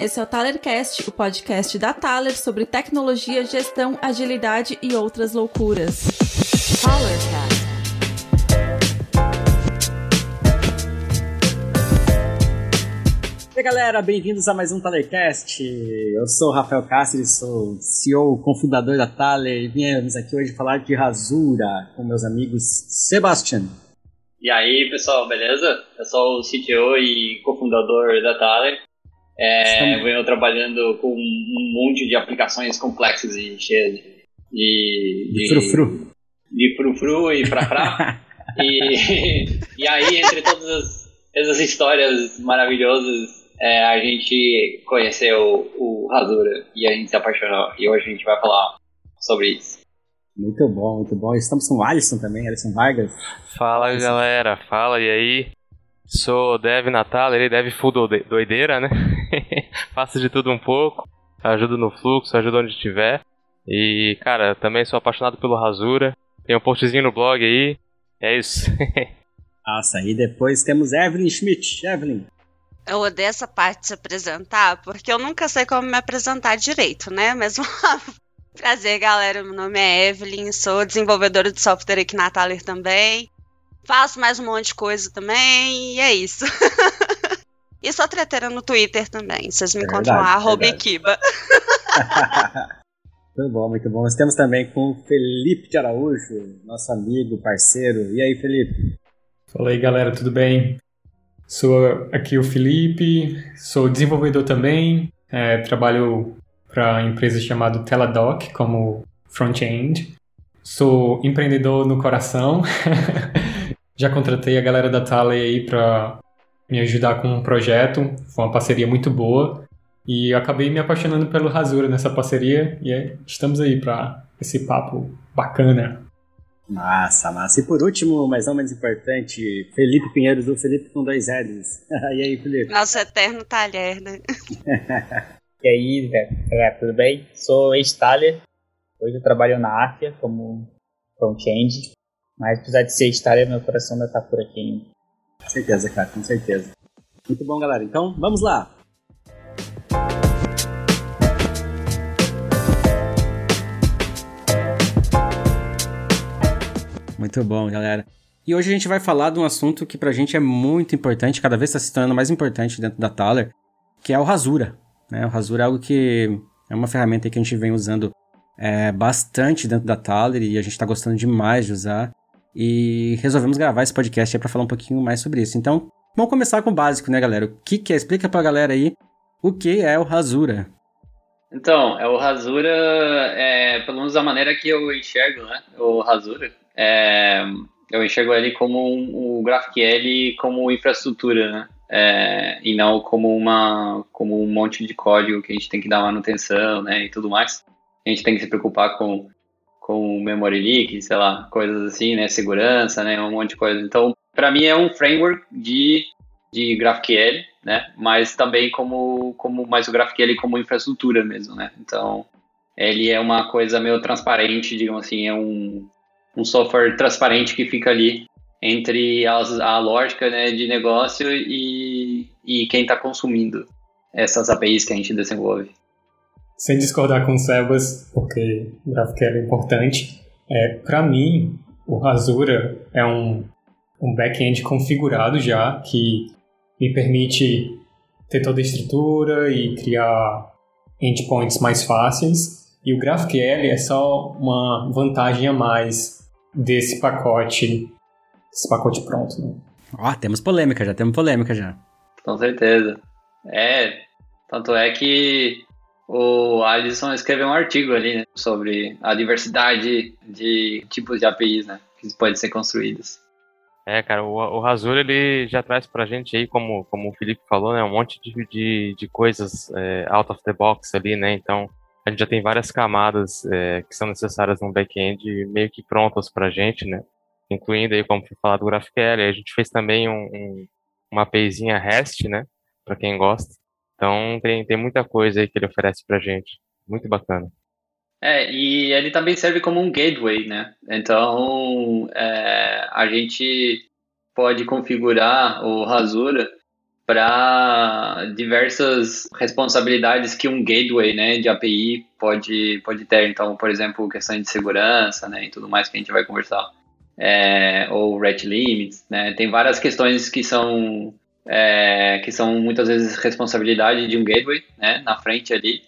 esse é o Talercast, o podcast da Taler sobre tecnologia, gestão, agilidade e outras loucuras. Talercast. E aí, galera, bem-vindos a mais um Talercast. Eu sou o Rafael Cáceres, sou CEO, cofundador da Taler e viemos aqui hoje falar de Rasura com meus amigos Sebastian. E aí, pessoal, beleza? Eu sou o CTO e cofundador da Thaler. É, venho trabalhando com um monte de aplicações complexas e cheias de... De, de frufru. De frufru e frafra. e, e aí, entre todas as, essas histórias maravilhosas, é, a gente conheceu o Rasura e a gente se apaixonou. E hoje a gente vai falar sobre isso. Muito bom, muito bom. Estamos com o Alisson também, Alisson Vargas. Fala Alisson. galera, fala e aí? Sou Dev Natal, ele Dev Full doideira, né? Faço de tudo um pouco, ajudo no fluxo, ajudo onde estiver. E, cara, também sou apaixonado pelo Rasura. Tem um postzinho no blog aí. É isso. Nossa, e depois temos Evelyn Schmidt. Evelyn. Eu odeio essa parte de se apresentar, porque eu nunca sei como me apresentar direito, né? Mas Prazer, galera. Meu nome é Evelyn, sou desenvolvedora de software aqui na Thaler também. Faço mais um monte de coisa também, e é isso. E sou treteira no Twitter também. Vocês me é encontram lá, arroba Equiba. muito bom, muito bom. Nós temos também com o Felipe de Araújo, nosso amigo, parceiro. E aí, Felipe? Fala aí, galera, tudo bem? Sou aqui o Felipe, sou desenvolvedor também, é, trabalho para empresa chamada Teladoc como front-end. Sou empreendedor no coração. Já contratei a galera da Tally aí para me ajudar com um projeto. Foi uma parceria muito boa. E acabei me apaixonando pelo Rasura nessa parceria. E é, estamos aí para esse papo bacana. Massa, massa. E por último, mas não menos importante, Felipe Pinheiros, do Felipe com dois L's. e aí, Felipe? Nosso eterno talher, né? E aí, galera, tudo bem? Sou ex-Thaler. Hoje eu trabalho na Afia como front-end. Mas apesar de ser ex-Thaler, meu coração ainda tá por aqui ainda. Com certeza, cara, com certeza. Muito bom, galera. Então, vamos lá. Muito bom, galera. E hoje a gente vai falar de um assunto que pra gente é muito importante, cada vez está se tornando mais importante dentro da Thaler, que é o Rasura. Né? O Rasura é algo que é uma ferramenta que a gente vem usando é, bastante dentro da Thaler e a gente está gostando demais de usar. E resolvemos gravar esse podcast para falar um pouquinho mais sobre isso. Então, vamos começar com o básico, né, galera? O que, que é? Explica para a galera aí o que é o Rasura. Então, é o Rasura, é, pelo menos da maneira que eu enxergo, né? O Rasura, é, eu enxergo ele como um, o GraphQL como infraestrutura, né? é, e não como uma como um monte de código que a gente tem que dar manutenção, né, e tudo mais. A gente tem que se preocupar com com memory leak, sei lá, coisas assim, né, segurança, né, um monte de coisa. Então, para mim é um framework de de GraphQL, né, mas também como como mais o GraphQL como infraestrutura mesmo, né. Então, ele é uma coisa meio transparente, digamos assim, é um um software transparente que fica ali entre as, a lógica né, de negócio e, e quem está consumindo essas APIs que a gente desenvolve. Sem discordar com o Sebas, porque o GraphQL é importante, é, para mim, o Rasura é um, um back-end configurado já, que me permite ter toda a estrutura e criar endpoints mais fáceis. E o GraphQL é só uma vantagem a mais desse pacote esse pacote pronto, né? Ó, temos polêmica já, temos polêmica já. Com certeza. É, tanto é que o Alisson escreveu um artigo ali né, sobre a diversidade de tipos de APIs, né, que podem ser construídas. É, cara, o, o ele já traz pra gente aí, como, como o Felipe falou, né, um monte de, de, de coisas é, out of the box ali, né, então a gente já tem várias camadas é, que são necessárias no back-end meio que prontas pra gente, né, incluindo aí, como foi falado, o GraphQL. A gente fez também um, um, uma APIzinha REST, né, para quem gosta. Então tem, tem muita coisa aí que ele oferece pra gente. Muito bacana. É, e ele também serve como um gateway, né? Então é, a gente pode configurar o Rasura para diversas responsabilidades que um gateway né, de API pode, pode ter. Então, por exemplo, questão de segurança né, e tudo mais que a gente vai conversar. É, ou rate limits. Né? Tem várias questões que são, é, que são muitas vezes responsabilidade de um gateway né, na frente ali.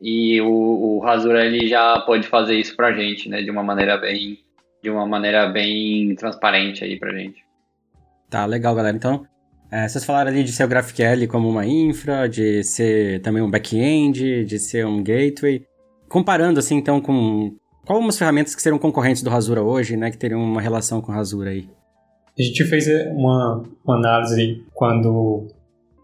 E o, o ele já pode fazer isso para a gente né, de uma maneira bem de uma maneira bem transparente aí pra gente. Tá, legal, galera. Então, é, vocês falaram ali de ser o GraphQL como uma infra, de ser também um back-end, de ser um gateway. Comparando, assim, então, com... Qual umas ferramentas que seriam concorrentes do Rasura hoje, né? Que teriam uma relação com o Rasura aí? A gente fez uma, uma análise quando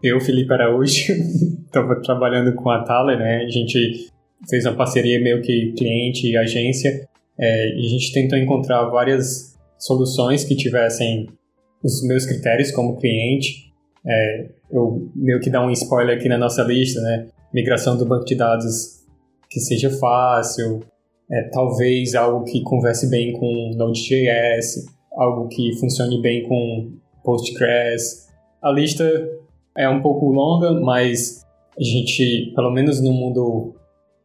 eu, Felipe Araújo, estava trabalhando com a Thaler, né? A gente fez uma parceria meio que cliente e agência é, e a gente tentou encontrar várias soluções que tivessem os meus critérios como cliente. É, eu meio que dar um spoiler aqui na nossa lista, né? Migração do banco de dados que seja fácil, é, talvez algo que converse bem com Node.js, algo que funcione bem com Postgres. A lista é um pouco longa, mas a gente, pelo menos no mundo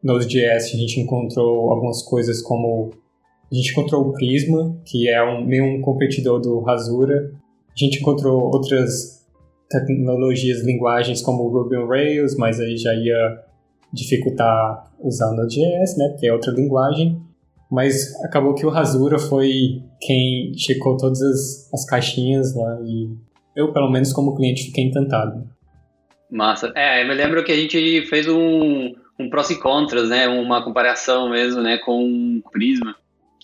Node.js, a gente encontrou algumas coisas como a gente encontrou o Prisma, que é um, meio um competidor do Rasura. A gente encontrou outras tecnologias, linguagens como Ruby on Rails, mas aí já ia dificultar usar Node.js, né, porque é outra linguagem. Mas acabou que o Rasura foi quem checou todas as, as caixinhas lá e eu, pelo menos como cliente, fiquei encantado. Massa. É, eu me lembro que a gente fez um, um prós e contras, né, uma comparação mesmo, né, com o Prisma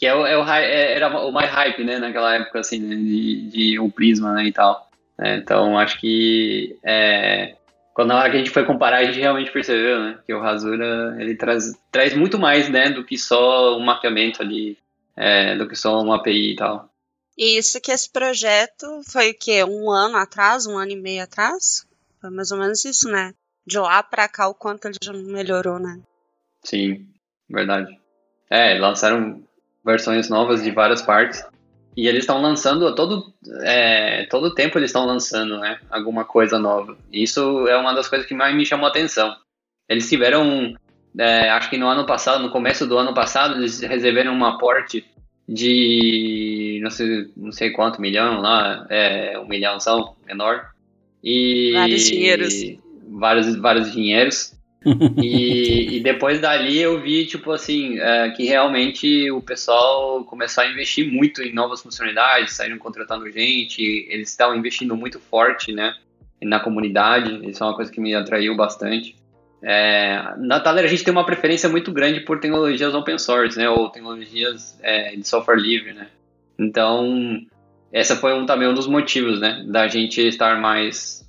que é o, é o, é, era o mais hype, né, naquela época, assim, né, de, de um Prisma, né, e tal. É, então, acho que é, quando na hora que a gente foi comparar, a gente realmente percebeu, né, que o Rasura, ele traz, traz muito mais, né, do que só um mapeamento ali, é, do que só uma API e tal. E isso que esse projeto foi o quê? Um ano atrás, um ano e meio atrás? Foi mais ou menos isso, né? De lá pra cá, o quanto ele já melhorou, né? Sim, verdade. É, lançaram versões novas de várias partes. E eles estão lançando a todo, é, todo tempo eles estão lançando, né? Alguma coisa nova. Isso é uma das coisas que mais me chamou a atenção. Eles tiveram, é, acho que no ano passado, no começo do ano passado, eles receberam um aporte de não sei, não sei quanto milhão lá, é, um milhão são menor. E vários dinheiros. Vários, vários dinheiros e, e, depois dali eu vi, tipo assim, é, que realmente o pessoal começou a investir muito em novas funcionalidades, saíram contratando gente, eles estavam investindo muito forte, né, na comunidade, isso é uma coisa que me atraiu bastante. É, na Thaler a gente tem uma preferência muito grande por tecnologias open source, né, ou tecnologias é, de software livre, né. Então, essa foi um, também um dos motivos, né, da gente estar mais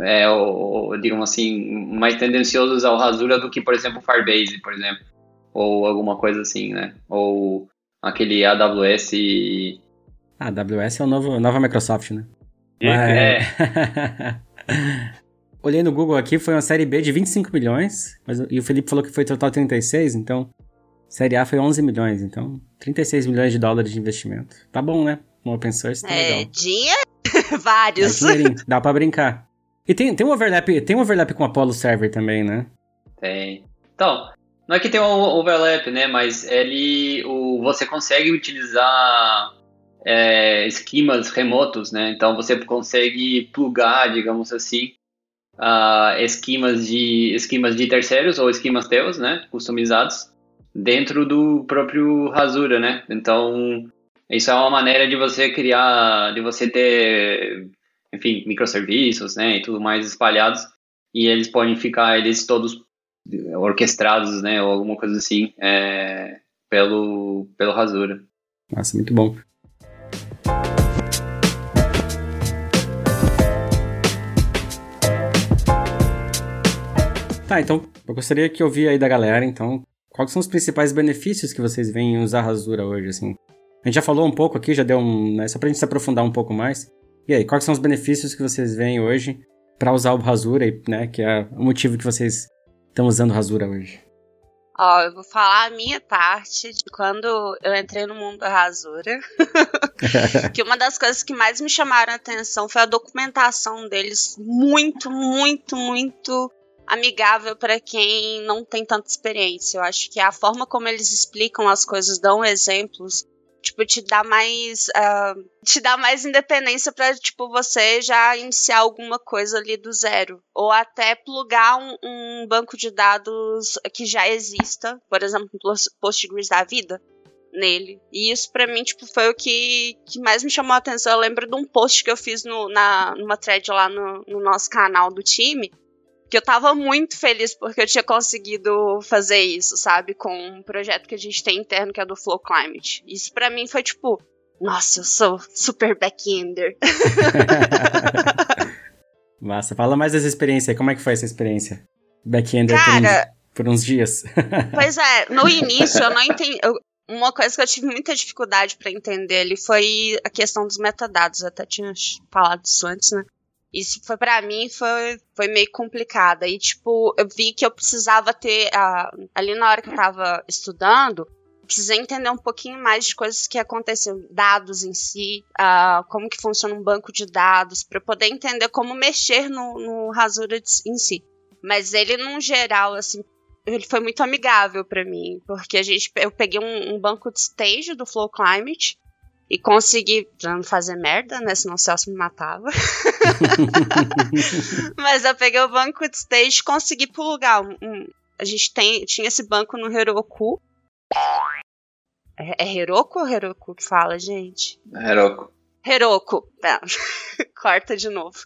é, ou, digamos assim, mais tendenciosos ao rasura do que, por exemplo, Firebase, por exemplo, ou alguma coisa assim, né? Ou aquele AWS. A AWS é o novo, a nova Microsoft, né? É. Olhei no Google aqui, foi uma série B de 25 milhões, mas, e o Felipe falou que foi total 36, então série A foi 11 milhões, então 36 milhões de dólares de investimento. Tá bom, né? Um open source tá é, legal. Dinheiro? Vários. É dá pra brincar. E tem, tem um overlap, tem um overlap com o Apollo Server também, né? Tem. Então, não é que tem um overlap, né? Mas ele, o, você consegue utilizar é, esquemas remotos, né? Então você consegue plugar, digamos assim, uh, esquemas de esquemas de terceiros ou esquemas teus, né? Customizados dentro do próprio Rasura, né? Então isso é uma maneira de você criar, de você ter enfim, microserviços, né, e tudo mais espalhados, e eles podem ficar, eles todos orquestrados, né, ou alguma coisa assim, é, pelo, pelo Rasura. Nossa, muito bom. Tá, então, eu gostaria que eu ouvir aí da galera, então, quais são os principais benefícios que vocês veem em usar Rasura hoje, assim? A gente já falou um pouco aqui, já deu um... Né, só pra gente se aprofundar um pouco mais. E aí, quais são os benefícios que vocês veem hoje para usar o Rasura, né? Que é o motivo que vocês estão usando o Rasura hoje. Ó, eu vou falar a minha parte de quando eu entrei no mundo da rasura. que uma das coisas que mais me chamaram a atenção foi a documentação deles, muito, muito, muito amigável para quem não tem tanta experiência. Eu acho que a forma como eles explicam as coisas, dão exemplos, tipo, te dá mais. Uh, te dá mais independência para tipo, você já iniciar alguma coisa ali do zero. Ou até plugar um, um banco de dados que já exista, por exemplo, Postgres da vida nele. E isso para mim, tipo, foi o que, que mais me chamou a atenção. Eu lembro de um post que eu fiz no, na, numa thread lá no, no nosso canal do time, que eu tava muito feliz porque eu tinha conseguido fazer isso, sabe? Com um projeto que a gente tem interno que é do Flow Climate. Isso para mim foi tipo, nossa, eu sou super back-ender. Massa, fala mais dessa experiência, como é que foi essa experiência? Back-ender por, uns, por uns dias. pois é, no início eu não entendi. Eu, uma coisa que eu tive muita dificuldade para entender ali foi a questão dos metadados. Eu até tinha falado isso antes, né? Isso foi para mim foi, foi meio complicado. E tipo, eu vi que eu precisava ter uh, ali na hora que eu tava estudando, precisei entender um pouquinho mais de coisas que aconteciam, dados em si, uh, como que funciona um banco de dados, para poder entender como mexer no, no Rasura em si. Mas ele, num geral, assim, ele foi muito amigável para mim, porque a gente, eu peguei um, um banco de stage do Flow Climate e consegui, pra não fazer merda, né? Senão o Celso me matava. Mas eu peguei o banco de stage e consegui plugar. Um, um, a gente tem, tinha esse banco no Heroku. É, é Heroku ou Heroku que fala, gente? Heroku. Heroku. Tá. corta de novo.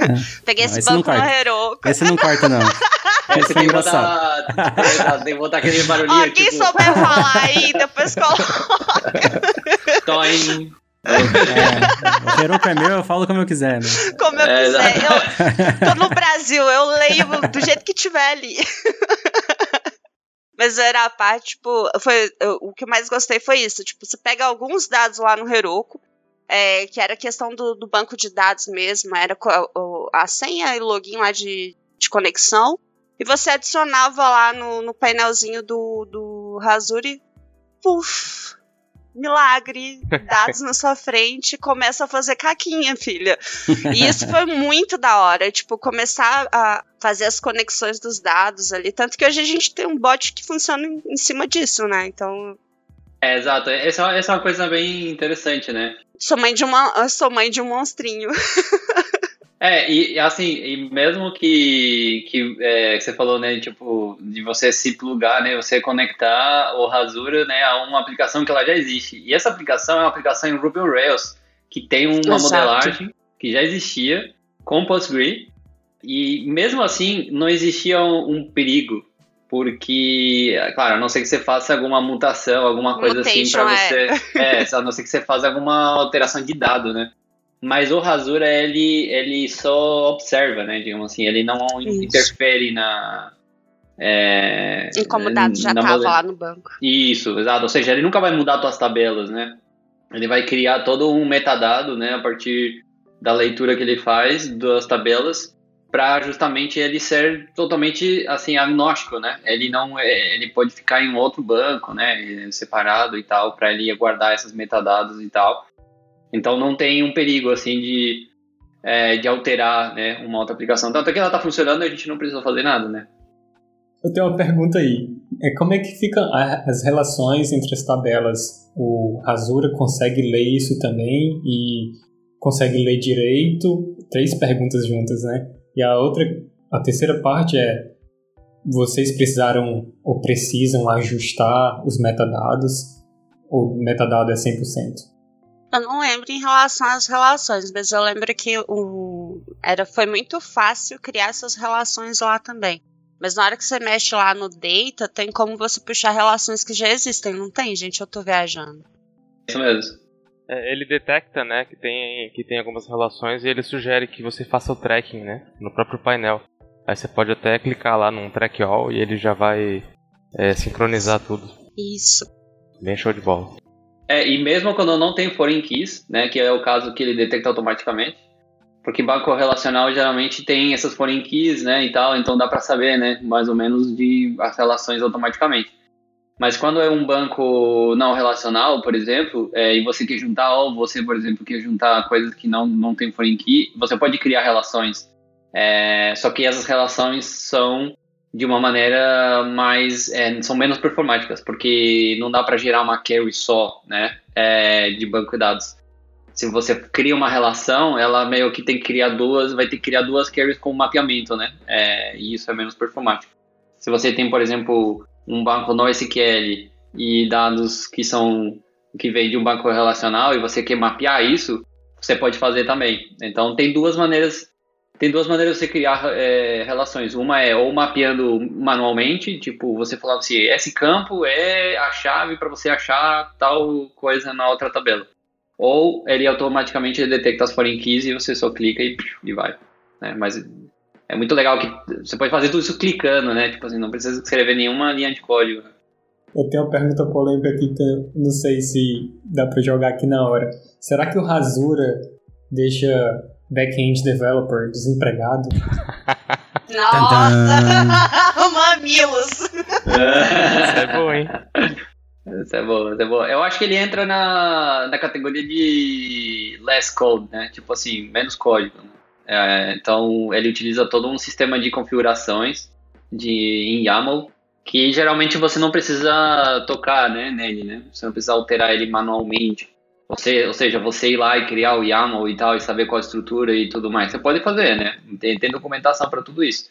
É. Peguei não, esse banco no Heroku. Esse não corta, não. Esse é engraçado. Tem que botar aquele barulhinho. Ó, quem tipo... souber falar aí, depois coloca. Toin. É, o Heroku é meu, eu falo como eu quiser, né? Como eu é, quiser. Eu tô no Brasil, eu leio do jeito que tiver ali. Mas era a parte, tipo, foi, o que eu mais gostei foi isso. Tipo, você pega alguns dados lá no Heroku, é, que era a questão do, do, banco de dados mesmo, era a, a senha e login lá de, de conexão, e você adicionava lá no, no painelzinho do, do Razuri, puf, milagre, dados na sua frente, começa a fazer caquinha, filha. E isso foi muito da hora, tipo, começar a fazer as conexões dos dados ali, tanto que hoje a gente tem um bot que funciona em cima disso, né? Então, é, exato. Essa, essa é uma coisa bem interessante, né? Sou mãe de uma, sou mãe de um monstrinho. É, e assim, e mesmo que, que é, você falou, né, tipo, de você se plugar, né, você conectar o Rasura, né, a uma aplicação que ela já existe. E essa aplicação é uma aplicação em Ruby on Rails, que tem uma Exato. modelagem que já existia com Postgre, e mesmo assim não existia um, um perigo porque, claro, a não ser que você faça alguma mutação, alguma coisa Mutation, assim para você, é. é, a não ser que você faça alguma alteração de dado, né? Mas o Rasura ele ele só observa, né? Digamos assim, ele não Isso. interfere na é, como o dado já estava lá no banco. Isso, exato. Ou seja, ele nunca vai mudar suas tabelas, né? Ele vai criar todo um metadado, né? A partir da leitura que ele faz das tabelas para justamente ele ser totalmente assim agnóstico, né? Ele não é, ele pode ficar em outro banco, né, separado e tal, para ele guardar esses metadados e tal. Então não tem um perigo assim de é, de alterar, né, uma outra aplicação. Tanto que ela está funcionando, a gente não precisa fazer nada, né? Eu tenho uma pergunta aí. É, como é que ficam as relações entre as tabelas? O Rasura consegue ler isso também e consegue ler direito? Três perguntas juntas, né? E a outra, a terceira parte é vocês precisaram ou precisam ajustar os metadados ou metadado é 100%? Eu não lembro em relação às relações, mas eu lembro que o era foi muito fácil criar essas relações lá também. Mas na hora que você mexe lá no data, tem como você puxar relações que já existem, não tem, gente? Eu tô viajando. Isso mesmo. É, ele detecta, né, que tem, que tem algumas relações e ele sugere que você faça o tracking, né, no próprio painel. Aí você pode até clicar lá num track all e ele já vai é, sincronizar tudo. Isso. Bem show de bola. É, e mesmo quando não tem foreign keys, né, que é o caso que ele detecta automaticamente, porque banco relacional geralmente tem essas foreign keys, né, e tal, então dá para saber, né, mais ou menos de as relações automaticamente. Mas quando é um banco não relacional, por exemplo, é, e você quer juntar, ou você, por exemplo, quer juntar coisas que não, não tem foreign key, você pode criar relações. É, só que essas relações são de uma maneira mais é, são menos performáticas porque não dá para gerar uma query só né? É, de banco de dados. Se você cria uma relação ela meio que tem que criar duas vai ter que criar duas queries com mapeamento né? É, e isso é menos performático. Se você tem por exemplo um banco NoSQL e dados que são que vem de um banco relacional e você quer mapear isso você pode fazer também então tem duas maneiras tem duas maneiras de você criar é, relações. Uma é ou mapeando manualmente, tipo, você falava assim, esse campo é a chave para você achar tal coisa na outra tabela. Ou ele automaticamente detecta as foreign keys e você só clica e, e vai. Né? Mas é muito legal que você pode fazer tudo isso clicando, né? Tipo assim, não precisa escrever nenhuma linha de código. Eu tenho uma pergunta polêmica aqui que eu não sei se dá para jogar aqui na hora. Será que o Rasura deixa back-end developer desempregado. Nossa! Mamilos! Isso é bom, hein? Isso é bom, isso é bom. Eu acho que ele entra na, na categoria de less code, né? Tipo assim, menos código. Né? É, então, ele utiliza todo um sistema de configurações de, em YAML que geralmente você não precisa tocar né, nele, né? Você não precisa alterar ele manualmente. Você, ou seja, você ir lá e criar o YAML e tal, e saber qual a estrutura e tudo mais, você pode fazer, né? Tem, tem documentação para tudo isso.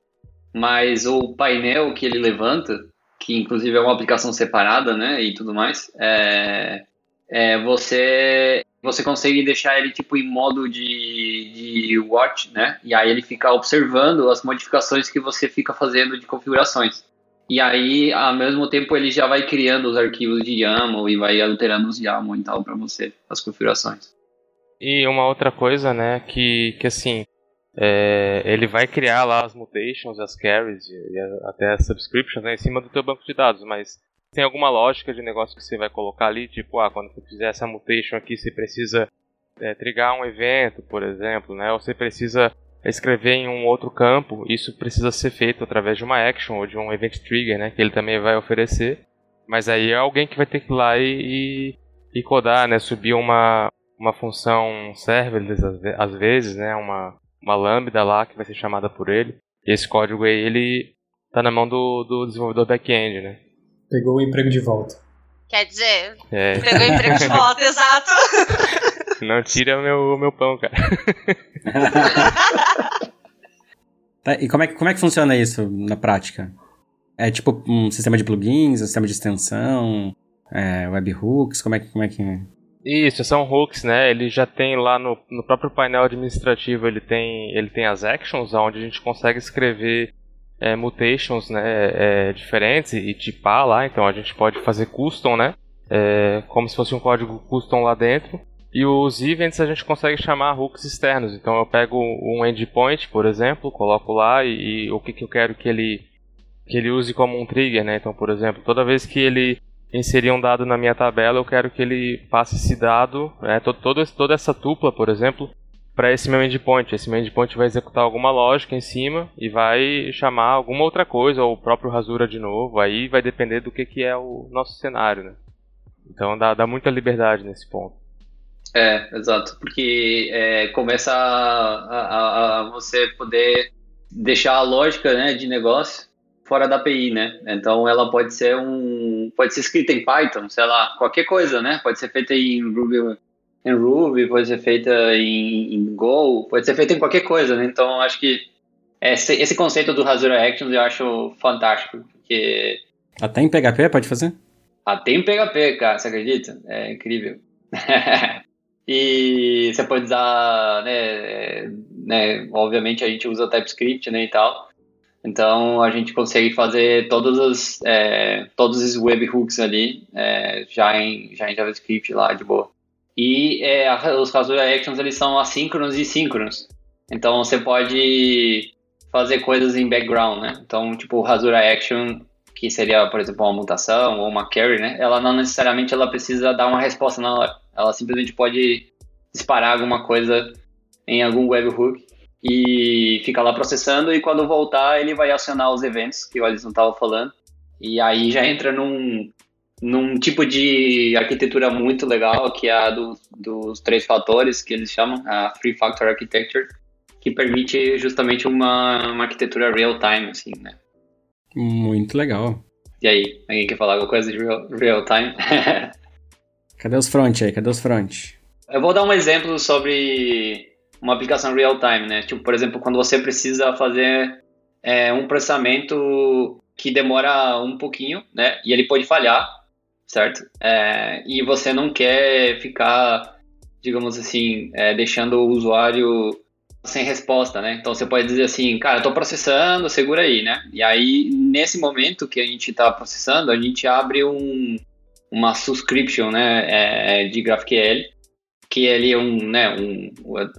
Mas o painel que ele levanta, que inclusive é uma aplicação separada, né, e tudo mais, é, é você você consegue deixar ele tipo em modo de, de watch, né? E aí ele fica observando as modificações que você fica fazendo de configurações. E aí, ao mesmo tempo, ele já vai criando os arquivos de YAML e vai alterando os YAML e tal para você, as configurações. E uma outra coisa, né, que, que assim, é, ele vai criar lá as mutations, as carries e, até as subscriptions né, em cima do teu banco de dados, mas tem alguma lógica de negócio que você vai colocar ali, tipo, ah, quando você fizer essa mutation aqui, você precisa é, trigar um evento, por exemplo, né, ou você precisa escrever em um outro campo, isso precisa ser feito através de uma action ou de um event trigger, né, que ele também vai oferecer. Mas aí é alguém que vai ter que ir lá e, e, e codar, né, subir uma, uma função serverless às vezes, né, uma, uma lambda lá que vai ser chamada por ele. E esse código aí, ele tá na mão do, do desenvolvedor back-end, né. Pegou o emprego de volta. Quer dizer, É. pegou o emprego de volta, exato. Não tira meu, meu pão, cara. Tá, e como é, que- como é que funciona isso na prática? É tipo um sistema de plugins, um sistema de extensão, é, webhooks, como é que... Como é que... Isso, são hooks, né? Ele já tem lá no, no próprio painel administrativo, ele tem, ele tem as actions, onde a gente consegue escrever é, mutations né, é, diferentes e tipar lá. Então a gente pode fazer custom, né? É, como se fosse um código custom lá dentro. E os events a gente consegue chamar hooks externos. Então eu pego um endpoint, por exemplo, coloco lá e, e o que, que eu quero que ele, que ele use como um trigger, né? Então, por exemplo, toda vez que ele inserir um dado na minha tabela, eu quero que ele passe esse dado, né, todo, todo toda essa tupla, por exemplo, para esse meu endpoint. Esse meu endpoint vai executar alguma lógica em cima e vai chamar alguma outra coisa, ou o próprio Rasura de novo. Aí vai depender do que, que é o nosso cenário, né? Então dá, dá muita liberdade nesse ponto. É, exato, porque é, começa a, a- a você poder deixar a lógica né, de negócio fora da API, né? Então ela pode ser um, pode ser escrita em Python, sei lá, qualquer coisa, né? Pode ser feita em Ruby, em Ruby, pode ser feita em, em Go, pode ser feita em qualquer coisa, né? Então acho que esse, esse conceito do Razor Actions eu acho fantástico, porque Até em PHP pode fazer? até em PHP, cara, você acredita? É incrível. e você pode usar, né, né, obviamente a gente usa TypeScript, né, e tal. Então a gente consegue fazer todas as, é, todos esses webhooks ali é, já, em, já em JavaScript lá, de boa. E é, a- os Razor Actions eles são assíncronos e síncronos. Então você pode fazer coisas em background, né? Então, tipo, o Action que seria, por exemplo, uma mutação ou uma carry, né? Ela não necessariamente ela precisa dar uma resposta na hora. Ela simplesmente pode disparar alguma coisa em algum webhook e fica lá processando e quando voltar ele vai acionar os eventos que o Alisson estava falando e aí já entra num num tipo de arquitetura muito legal, que é a do, dos três fatores, que eles chamam, a Three Factor Architecture, que permite justamente uma, uma arquitetura real-time, assim, né? Muito legal. E aí, alguém quer falar alguma coisa de real-time? Cadê os front aí? Cadê os front? Eu vou dar um exemplo sobre uma aplicação real-time, né? Tipo, por exemplo, quando você precisa fazer é, um processamento que demora um pouquinho, né? E ele pode falhar, certo? É, e você não quer ficar, digamos assim, é, deixando o usuário sem resposta, né? Então você pode dizer assim, cara, eu processando, segura aí, né? E aí, nesse momento que a gente está processando, a gente abre um, uma subscription, né, é, de GraphQL, que ele é um, né, um,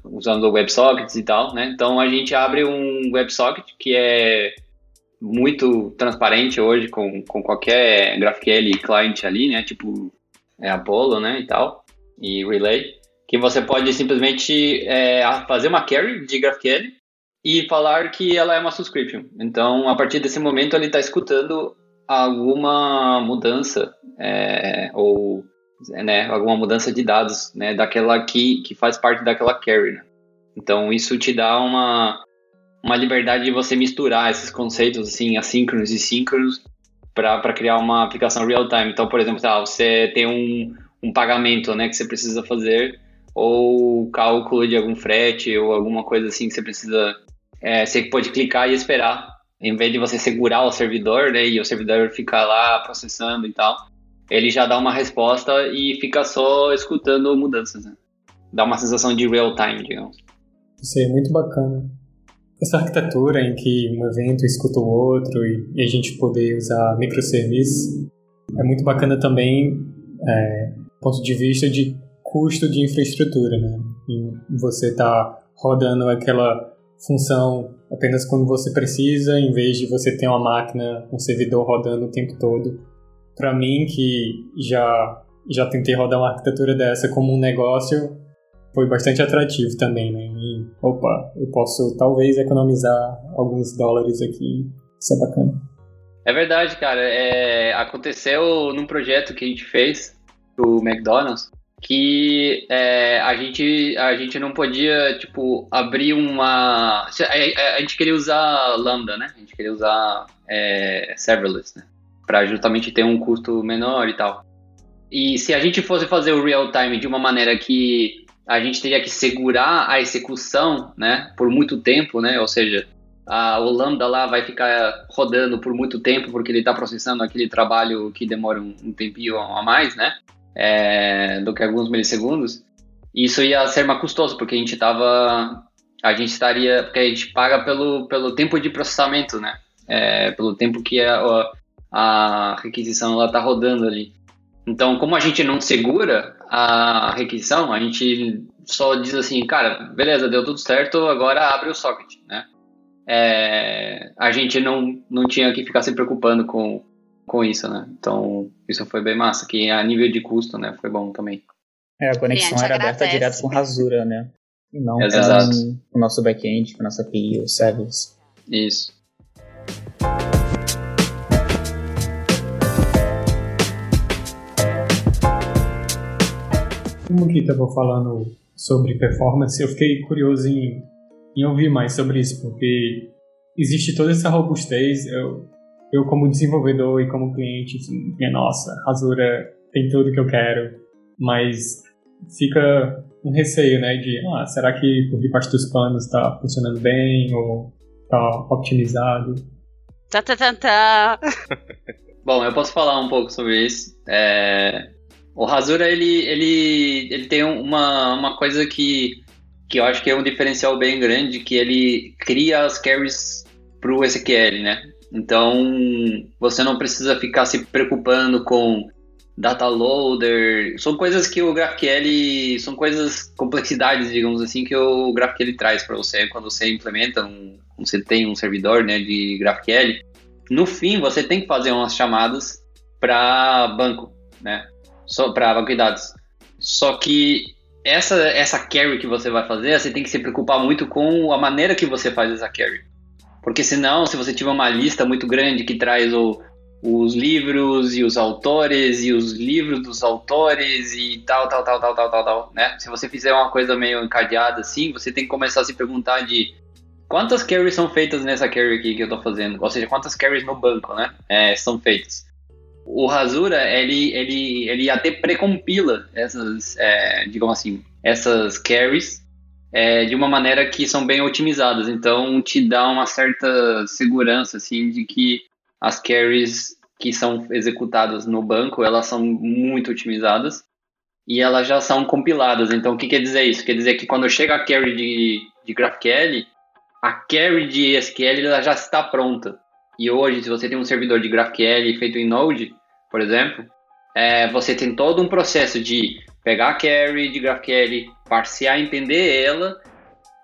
usando WebSockets e tal, né? Então a gente abre um WebSocket que é muito transparente hoje com, com qualquer GraphQL client ali, né? Tipo é Apollo, né, e tal, e Relay, que você pode simplesmente é, fazer uma query de GraphQL e falar que ela é uma subscription. Então, a partir desse momento, ele está escutando alguma mudança é, ou né, alguma mudança de dados né, daquela que, que faz parte daquela query. Né? Então, isso te dá uma, uma liberdade de você misturar esses conceitos assim, assíncronos e síncronos para criar uma aplicação real-time. Então, por exemplo, tá, você tem um, um pagamento né, que você precisa fazer, ou cálculo de algum frete, ou alguma coisa assim que você precisa. É, você pode clicar e esperar, em vez de você segurar o servidor né, e o servidor ficar lá processando e tal. Ele já dá uma resposta e fica só escutando mudanças. Né? Dá uma sensação de real-time, digamos. Isso é muito bacana essa arquitetura em que um evento escuta o outro e, e a gente poder usar microserviços é muito bacana também é, do ponto de vista de custo de infraestrutura, né? E você está rodando aquela função apenas quando você precisa, em vez de você ter uma máquina, um servidor rodando o tempo todo. Para mim, que já já tentei rodar uma arquitetura dessa como um negócio, foi bastante atrativo também, né? E, opa, eu posso talvez economizar alguns dólares aqui. Isso é bacana. É verdade, cara. É, aconteceu num projeto que a gente fez pro McDonald's que é, a gente a gente não podia tipo abrir uma a, a, gente queria usar lambda né a gente queria usar é, serverless né para justamente ter um custo menor e tal e se a gente fosse fazer o real time de uma maneira que a gente teria que segurar a execução, né, por muito tempo, né, ou seja, a, o Lambda lá vai ficar rodando por muito tempo porque ele está processando aquele trabalho que demora um, um tempinho a mais, né, é, do que alguns milissegundos. Isso ia ser mais custoso porque a gente tava, a gente estaria, porque a gente paga pelo, pelo tempo de processamento, né, é, pelo tempo que a, a requisição ela tá rodando ali. Então, como a gente não segura a requisição, a gente só diz assim, cara, beleza, deu tudo certo, agora abre o socket, né? É, a gente não, não tinha que ficar se preocupando com, com isso, né? Então, isso foi bem massa, que a nível de custo, né, foi bom também. É, a conexão era aberta direto com Rasura, né? E não Exato. com o nosso back-end, com a nossa API, o service. Isso. Como que estava falando sobre performance, eu fiquei curioso em, em ouvir mais sobre isso, porque existe toda essa robustez. Eu, eu como desenvolvedor e como cliente, assim, minha nossa, Rasura tem tudo que eu quero, mas fica um receio, né, de, ah, será que por debaixo dos panos está funcionando bem ou está optimizado? Tá, tá, tá, tá. Bom, eu posso falar um pouco sobre isso. É, o Rasura, ele, ele, ele tem uma, uma coisa que, que eu acho que é um diferencial bem grande, que ele cria as carries para o SQL, né? Então, você não precisa ficar se preocupando com data loader. São coisas que o GraphQL, são coisas, complexidades, digamos assim, que o GraphQL traz para você quando você implementa, um, você tem um servidor né, de GraphQL. No fim, você tem que fazer umas chamadas para banco, né? Só para banco de dados. Só que essa, essa carry que você vai fazer, você tem que se preocupar muito com a maneira que você faz essa carry. Porque senão, se você tiver uma lista muito grande que traz o, os livros e os autores e os livros dos autores e tal, tal, tal, tal, tal, tal, tal, né? Se você fizer uma coisa meio encadeada assim, você tem que começar a se perguntar de quantas carries são feitas nessa carry aqui que eu tô fazendo, ou seja, quantas carries no banco, né? É, são feitas. O Rasura, ele, ele, ele até precompila essas, é, digamos assim, essas carries é, de uma maneira que são bem otimizadas. Então, te dá uma certa segurança, assim, de que as carries que são executadas no banco, elas são muito otimizadas e elas já são compiladas. Então, o que quer dizer isso? Quer dizer que quando chega a carry de, de GraphQL, a carry de SQL ela já está pronta. E hoje, se você tem um servidor de GraphQL feito em Node, por exemplo, é, você tem todo um processo de pegar a carry de GraphQL, parsear, entender ela,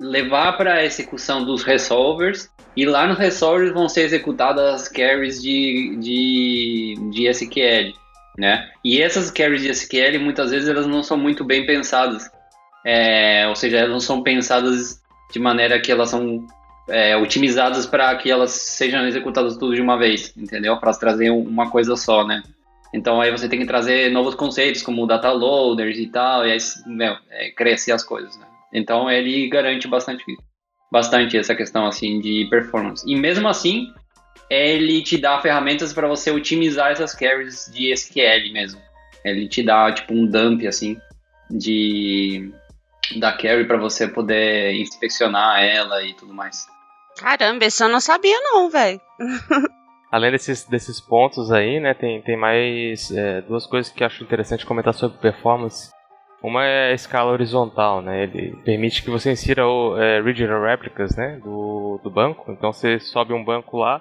levar para a execução dos resolvers e lá nos resolvers vão ser executadas as carries de, de, de SQL, né? E essas carries de SQL, muitas vezes, elas não são muito bem pensadas. É, ou seja, elas não são pensadas de maneira que elas são é, otimizadas para que elas sejam executadas tudo de uma vez, entendeu? Para trazer uma coisa só, né? Então aí você tem que trazer novos conceitos como data loaders e tal, e aí meu, é, crescer as coisas, né? Então ele garante bastante bastante essa questão assim de performance. E mesmo assim, ele te dá ferramentas para você otimizar essas carries de SQL mesmo. Ele te dá tipo um dump assim de da carry para você poder inspecionar ela e tudo mais. Caramba, isso eu não sabia não, velho. Além desses, desses pontos aí, né, tem, tem mais é, duas coisas que acho interessante comentar sobre performance. Uma é a escala horizontal, né? Ele permite que você insira o é, regional replicas, né, do, do banco. Então você sobe um banco lá,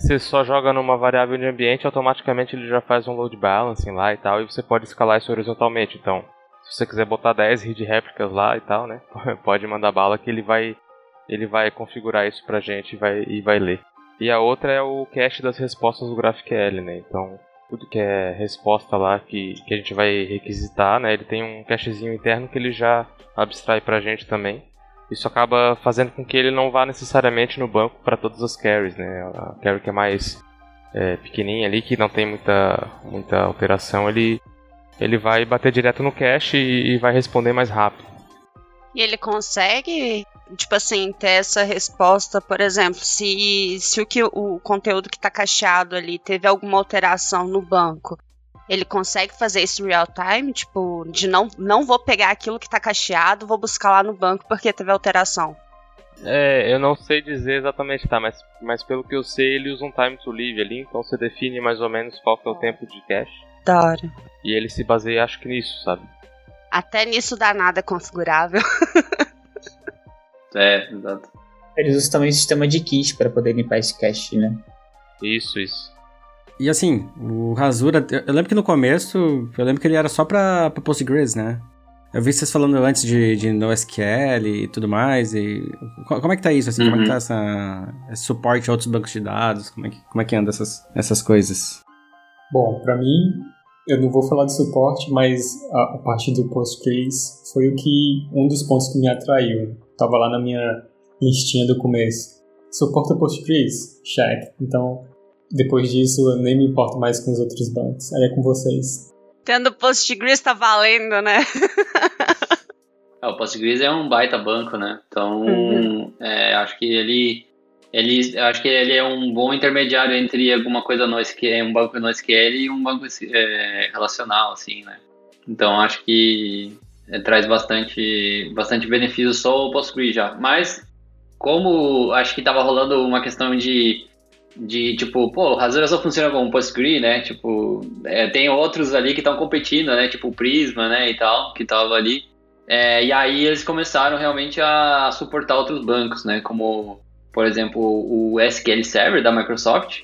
você só joga numa variável de ambiente, automaticamente ele já faz um load balancing lá e tal, e você pode escalar isso horizontalmente. Então, se você quiser botar 10 read réplicas lá e tal, né, pode mandar bala que ele vai ele vai configurar isso pra gente e vai, e vai ler. E a outra é o cache das respostas do GraphQL, né? Então, tudo que é resposta lá que, que a gente vai requisitar, né? Ele tem um cachezinho interno que ele já abstrai pra gente também. Isso acaba fazendo com que ele não vá necessariamente no banco para todas as carries, né? A carry que é mais é, pequenininha ali, que não tem muita, muita alteração, ele, ele vai bater direto no cache e, e vai responder mais rápido. E ele consegue tipo assim, ter essa resposta, por exemplo, se, se o, que, o conteúdo que está cacheado ali teve alguma alteração no banco, ele consegue fazer isso real time, tipo, de não, não vou pegar aquilo que está cacheado, vou buscar lá no banco porque teve alteração. É, eu não sei dizer exatamente, tá, mas, mas pelo que eu sei, ele usa um time to live ali, então você define mais ou menos qual que é o tempo de cache. Da hora. E ele se baseia, acho que nisso, sabe? Até nisso dá nada configurável. É, exato. Eles usam também o sistema de kit para poder limpar esse cache, né? Isso, isso. E assim, o Rasura, eu lembro que no começo, eu lembro que ele era só pra, pra Postgres, né? Eu vi vocês falando antes de, de NoSQL e tudo mais, e como é que tá isso, assim? Uhum. Como é que tá essa, esse suporte a outros bancos de dados? Como é que, como é que anda essas, essas coisas? Bom, para mim, eu não vou falar de suporte, mas a, a parte do Postgres foi o que, um dos pontos que me atraiu. Tava lá na minha listinha do começo. Suporta Postgres? Check. Então, depois disso, eu nem me importo mais com os outros bancos. Aí é com vocês. Tendo Postgres tá valendo, né? é, o Postgres é um baita banco, né? Então, uhum. é, acho que ele, ele, acho que ele é um bom intermediário entre alguma coisa no SQL, um banco no SQL e um banco é, relacional, assim, né? Então, acho que é, traz bastante, bastante benefício só o Postgres já. Mas, como acho que estava rolando uma questão de, de tipo, pô, o Razor só funciona como Postgres, né? Tipo, é, tem outros ali que estão competindo, né? Tipo o Prisma, né? E tal, que tava ali. É, e aí eles começaram realmente a suportar outros bancos, né? Como, por exemplo, o SQL Server da Microsoft.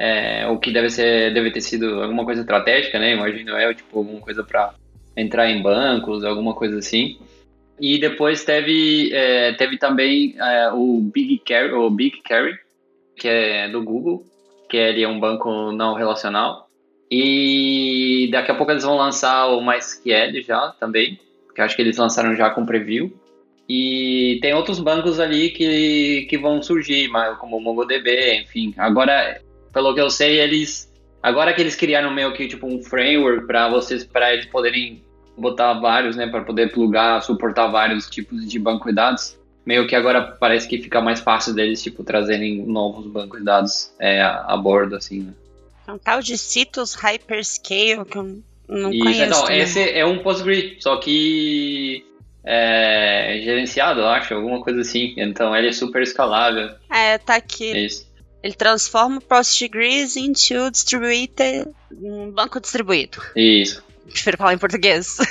É, o que deve ser deve ter sido alguma coisa estratégica, né? Imagino eu, tipo, alguma coisa para entrar em bancos, alguma coisa assim. E depois teve, é, teve também é, o Big Carry, o Big Carry, que é do Google, que ele é um banco não relacional. E daqui a pouco eles vão lançar o MySQL já também, que acho que eles lançaram já com preview. E tem outros bancos ali que, que vão surgir, como o MongoDB, enfim. Agora, pelo que eu sei, eles Agora que eles criaram meio que tipo um framework para vocês, para eles poderem botar vários, né, para poder plugar, suportar vários tipos de banco de dados, meio que agora parece que fica mais fácil deles tipo trazerem novos bancos de dados é, a, a bordo assim. Né? É um tal de Citus Hyperscale que eu não Isso, conheço. então, né? esse é um Postgre, só que é, gerenciado, eu acho, alguma coisa assim. Então ele é super escalável. É, tá aqui. É isso. Ele transforma o Postgres into distributed, um banco distribuído. Isso. Prefiro falar em português.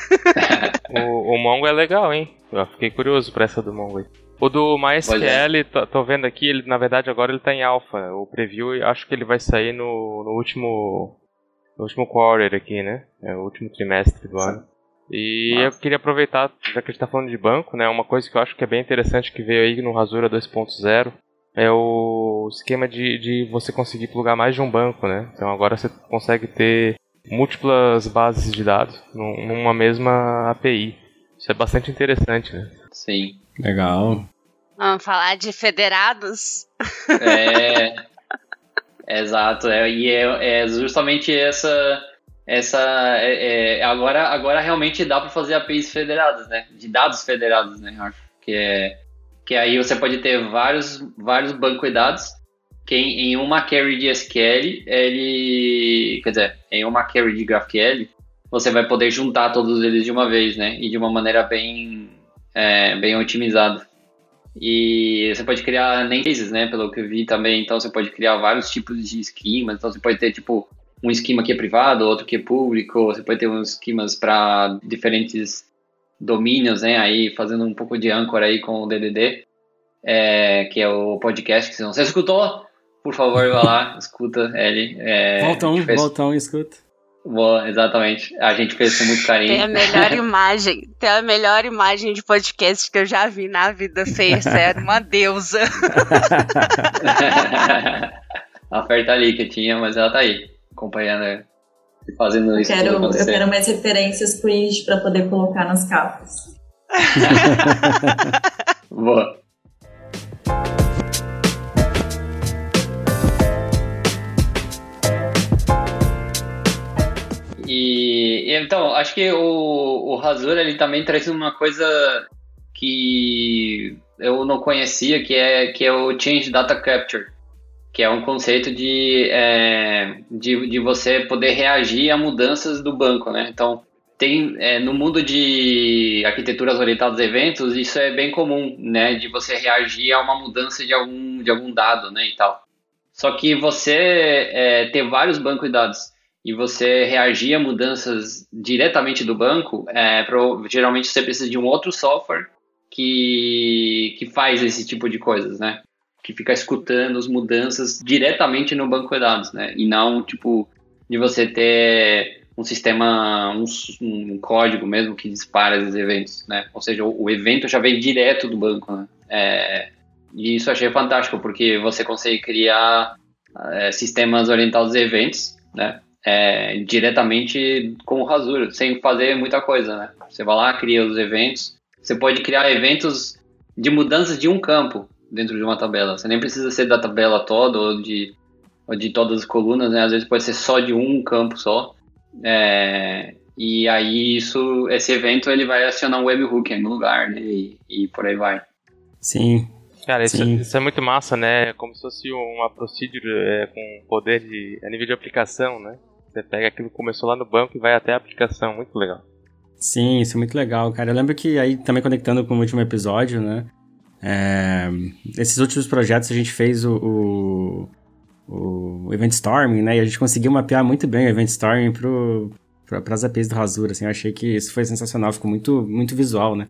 O, o Mongo é legal, hein? Eu fiquei curioso pra essa do Mongo aí. O do MySQL, tô, tô vendo aqui, ele na verdade agora ele tá em alpha. O preview acho que ele vai sair no, no último no último quarter aqui, né? É o último trimestre do ano. E eu queria aproveitar, já que a gente tá falando de banco, né? Uma coisa que eu acho que é bem interessante que veio aí no Rasura 2.0 é o esquema de, de você conseguir plugar mais de um banco, né? Então agora você consegue ter múltiplas bases de dados num- numa mesma API. Isso é bastante interessante, né? Sim. Legal. Vamos falar de federados. É. Exato. É, e é, é justamente essa. essa é- é- agora, agora realmente dá para fazer APIs federadas, né? De dados federados, né? que é. Que aí você pode ter vários, vários bancos de dados que em, uma query de SQL, ele. Quer dizer, em uma query de GraphQL, você vai poder juntar todos eles de uma vez, né? E de uma maneira bem, é, bem otimizada. E você pode criar nem cases, né? Pelo que eu vi também. Então você pode criar vários tipos de esquemas. Então você pode ter tipo um esquema que é privado, outro que é público. Você pode ter uns esquemas para diferentes domínios, né? Aí fazendo um pouco de âncora aí com o DDD, é, que é o podcast que você não você escutou. Por favor, vá lá, escuta ele. É, volta um, fez- volta um e escuta. Boa, exatamente. A gente fez com muito carinho. Tem a melhor imagem. Tem a melhor imagem de podcast que eu já vi na vida, Fê. Sério, uma deusa. a Fer tá ali que tinha, mas ela tá aí, acompanhando e fazendo Eu isso tudo quero, eu quero mais referências cringe pra poder colocar nas capas. Boa. E então, acho que o, o Rasura ele também traz uma coisa que eu não conhecia, que é, que é o Change Data Capture, que é um conceito de, é, de, de você poder reagir a mudanças do banco, né? Então, tem é, no mundo de arquiteturas orientadas a eventos isso é bem comum né? De você reagir a uma mudança de algum de algum dado né? E tal. Só que você é, ter vários bancos de dados e você reagir a mudanças diretamente do banco é, pro, geralmente você precisa de um outro software que que faz esse tipo de coisas né que fica escutando as mudanças diretamente no banco de dados né e não tipo de você ter um sistema, um, um, código mesmo que dispara esses eventos, né? Ou seja, o, o evento já vem direto do banco, né? É, e isso achei fantástico, porque você consegue criar é, sistemas orientados a eventos, né? É, diretamente com o Rasura, sem fazer muita coisa, né? Você vai lá, cria os eventos. Você pode criar eventos de mudanças de um campo dentro de uma tabela. Você nem precisa ser da tabela toda ou de, ou de todas as colunas, né? Às vezes pode ser só de um campo só. É, e aí isso, esse evento ele vai acionar um webhook no lugar, né? E, e por aí vai. Sim. Cara, isso, Sim. isso é muito massa, né? Como se fosse uma procedure é, com poder de, a nível de aplicação, né? Você pega aquilo que começou lá no banco e vai até a aplicação, muito legal. Sim, isso é muito legal, cara. Eu lembro que aí, também conectando com o último episódio, né? É, esses últimos projetos a gente fez o, o, o Event Storming, né? E a gente conseguiu mapear muito bem o Event Storming para as APIs do Rasura, assim. Eu achei que isso foi sensacional, ficou muito, muito visual, né?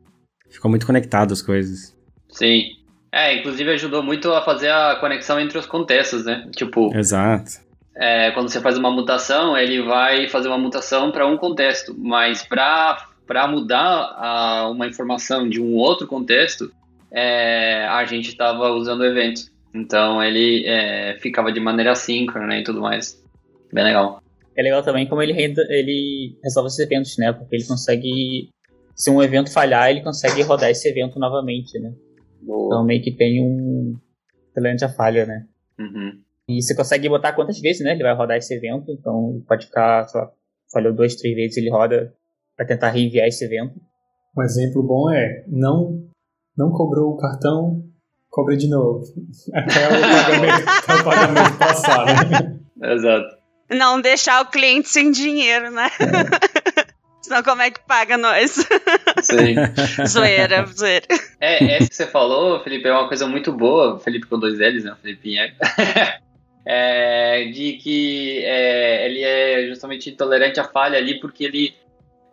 Ficou muito conectado as coisas. Sim. É, inclusive ajudou muito a fazer a conexão entre os contextos, né? Tipo, Exato. é, quando você faz uma mutação, ele vai fazer uma mutação para um contexto, mas para mudar a, uma informação de um outro contexto, é, a gente estava usando o evento. Então ele é, ficava de maneira assíncrona né, e tudo mais. Bem legal. É legal também como ele, renda- ele resolve esses eventos, né? Porque ele consegue. Se um evento falhar, ele consegue rodar esse evento novamente, né? Então meio que tem um. tolerante à falha, né? Uhum. E você consegue botar quantas vezes, né? Ele vai rodar esse evento, então pode ficar, só falhou duas, três vezes, ele roda para tentar reenviar esse evento. Um exemplo bom é não não cobrou o cartão, cobra de novo. Até o pagamento, até o pagamento passar, né? Exato. Não deixar o cliente sem dinheiro, né? É. Senão como é que paga nós? Sim. zoeira, zoeira. É, essa que você falou, Felipe, é uma coisa muito boa. Felipe com dois L's, né? Felipe Pinheiro. é, de que é, ele é justamente intolerante à falha ali, porque ele,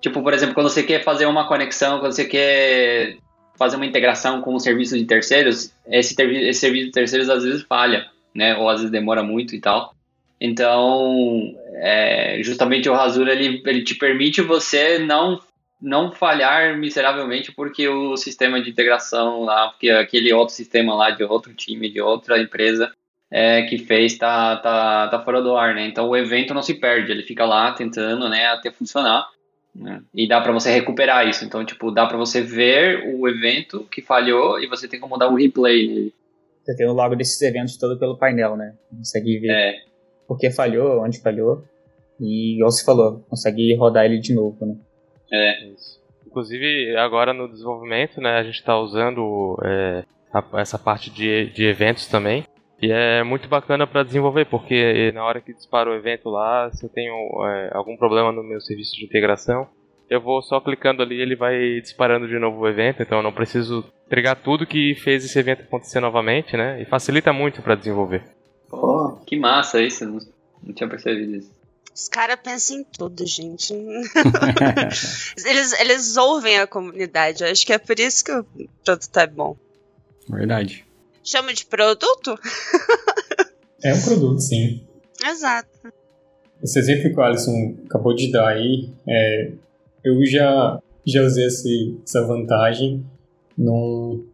tipo, por exemplo, quando você quer fazer uma conexão, quando você quer fazer uma integração com um serviço de terceiros, esse, esse serviço de terceiros às vezes falha, né? Ou às vezes demora muito e tal. Então, é, justamente o Rasura ele, ele te permite você não não falhar miseravelmente porque o sistema de integração lá, porque aquele outro sistema lá de outro time, de outra empresa é, que fez tá, tá, tá fora do ar, né? Então o evento não se perde, ele fica lá tentando, né, até funcionar. Né? E dá para você recuperar isso. Então, tipo, dá para você ver o evento que falhou e você tem como dar um replay nele. Você tem o logo desses eventos todo pelo painel, né? Consegue ver É, por que falhou, onde falhou. E, igual você falou, consegue rodar ele de novo, né? é, Isso. Inclusive, agora no desenvolvimento, né, a gente está usando é, a- essa parte de, de eventos também. E é muito bacana para desenvolver, porque na hora que dispara o evento lá, se eu tenho é, algum problema no meu serviço de integração, eu vou só clicando ali ele vai disparando de novo o evento, então eu não preciso entregar tudo que fez esse evento acontecer novamente, né? E facilita muito para desenvolver. Pô, que massa isso, não, não tinha percebido isso. Os caras pensam em tudo, gente. eles, eles ouvem a comunidade. Eu acho que é por isso que o produto é bom. Verdade. Chama de produto? É um produto, sim. Exato. Esse exemplo que o Alisson acabou de dar aí, é, eu já, já usei esse, essa vantagem num,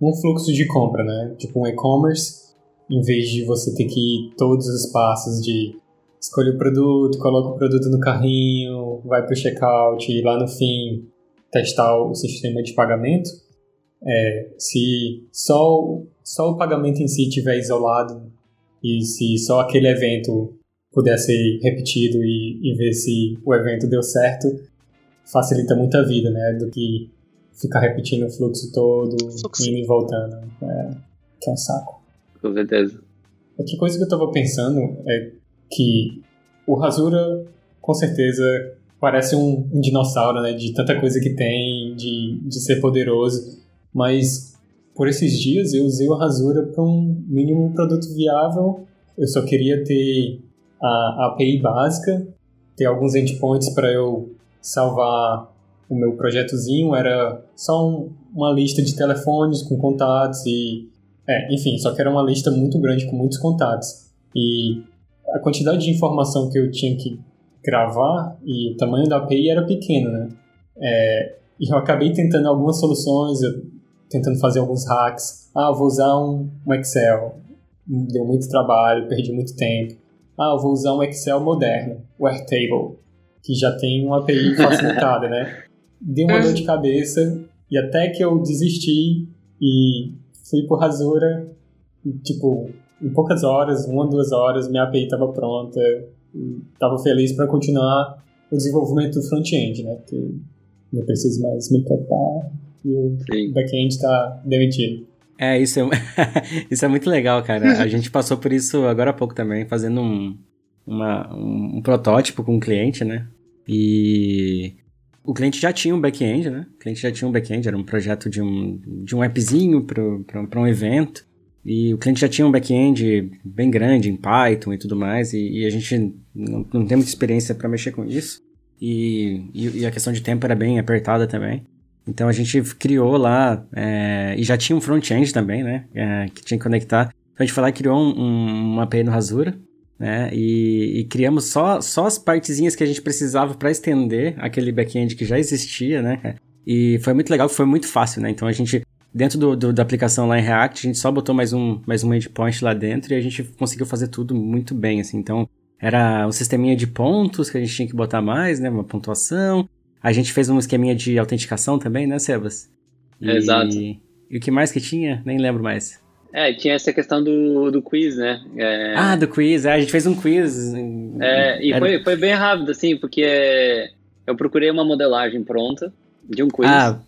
num fluxo de compra, né? Tipo um e-commerce, em vez de você ter que ir todos os passos de escolher o produto, coloca o produto no carrinho, vai para o checkout e lá no fim testar o sistema de pagamento. É, se só, o- só o pagamento em si estiver isolado e se só aquele evento puder ser repetido e, e ver se o evento deu certo, facilita muito a vida, né? Do que ficar repetindo o fluxo todo, indo e voltando. É, que é um saco. Com certeza. Outra coisa que eu tava pensando é que o Rasura, com certeza, parece um, um dinossauro, né? De tanta coisa que tem, de, de ser poderoso. Mas por esses dias eu usei o Rasura para um mínimo produto viável. Eu só queria ter a, a API básica, ter alguns endpoints para eu salvar o meu projetozinho. Era só um- uma lista de telefones com contatos e é, enfim, só que era uma lista muito grande com muitos contatos. E a quantidade de informação que eu tinha que gravar e o tamanho da API era pequeno, né? É, e eu acabei tentando algumas soluções, eu- tentando fazer alguns hacks. Ah, vou usar um, um Excel. Deu muito trabalho, perdi muito tempo. Ah, eu vou usar um Excel moderno, o Airtable, que já tem uma API facilitada, né? Deu uma dor de cabeça e até que eu desisti e fui por Rasura e, tipo, em poucas horas, uma, duas horas, minha API estava pronta e estava feliz para continuar o desenvolvimento do front-end, né? Porque não preciso mais me preocupar e o back-end está demitido. É, isso é, isso é muito legal, cara. A gente passou por isso agora há pouco também, fazendo um, uma- um, um protótipo com o cliente, né? E o cliente já tinha um back-end, né? O cliente já tinha um back-end, era um projeto de um, de um appzinho para um evento. E o cliente já tinha um back-end bem grande em Python e tudo mais, e, e a gente não, não tem muita experiência para mexer com isso. E, e, e a questão de tempo era bem apertada também. Então a gente criou lá, é, e já tinha um front-end também, né? é, que tinha que conectar. Então a gente foi lá e criou um, um, uma API no Rasura, né? E, e criamos só, só as partezinhas que a gente precisava para estender aquele back-end que já existia, né? E foi muito legal, foi muito fácil, né? Então a gente, dentro do, do- da aplicação lá em React, a gente só botou mais um, mais um endpoint lá dentro e a gente conseguiu fazer tudo muito bem, assim. Então era um sisteminha de pontos que a gente tinha que botar mais, né? Uma pontuação. A gente fez um esqueminha de autenticação também, né, Sebas? E- Exato. E o que mais que tinha? Nem lembro mais. É, tinha essa questão do, do quiz, né? É, Ah, do quiz, é, a gente fez um quiz. é, e Era- foi, foi bem rápido, assim, porque eu procurei uma modelagem pronta de um quiz. Ah,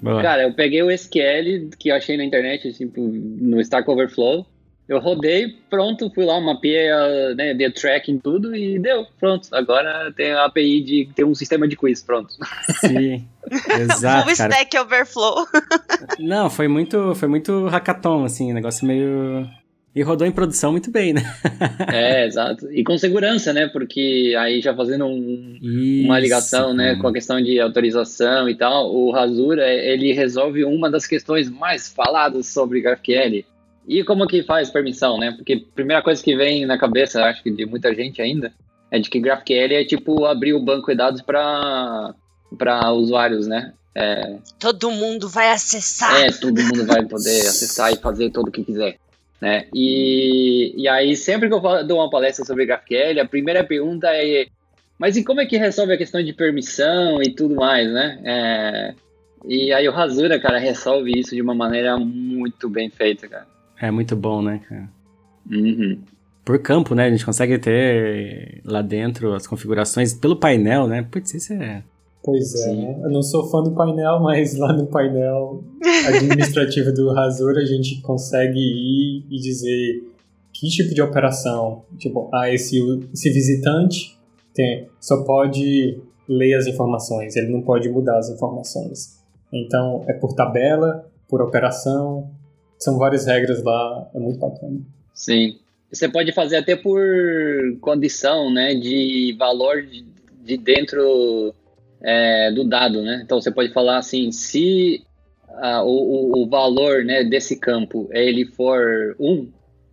boa. Cara, eu peguei o SQL que eu achei na internet, tipo, no Stack Overflow. Eu rodei, pronto, fui lá, mapeei, a, né, dei tracking tudo e deu, pronto. Agora tem a API de tem um sistema de quiz, pronto. Sim. Exato, Full cara. Stack Overflow. Não, foi muito, foi muito hackathon, assim, negócio meio. E rodou em produção muito bem, né? é, exato. E com segurança, né? Porque aí já fazendo um, uma ligação, né, com a questão de autorização e tal, o Rasura, ele resolve uma das questões mais faladas sobre GraphQL. E como que faz permissão, né? Porque a primeira coisa que vem na cabeça, acho que de muita gente ainda, é de que GraphQL é tipo abrir o banco de dados para usuários, né? É, Todo mundo vai acessar. é, todo mundo vai poder acessar e fazer tudo o que quiser. Né? E, e aí, sempre que eu falo- dou uma palestra sobre GraphQL, a primeira pergunta é: mas e como é que resolve a questão de permissão e tudo mais, né? É, e aí o Rasura, cara, resolve isso de uma maneira muito bem feita, cara. É muito bom, né, cara? Uhum. Por campo, né? A gente consegue ter lá dentro as configurações pelo painel, né? Putz, isso é. Pois é, né? eu não sou fã do painel, mas lá no painel administrativo do Razor a gente consegue ir e dizer que tipo de operação. Tipo, ah, esse, esse visitante tem, só pode ler as informações, ele não pode mudar as informações. Então, é por tabela, por operação, são várias regras lá, é muito bacana. Sim. Você pode fazer até por condição, né, de valor de, de dentro é, do dado, né? Então você pode falar assim, se ah, o, o, valor, né, desse campo ele for 1,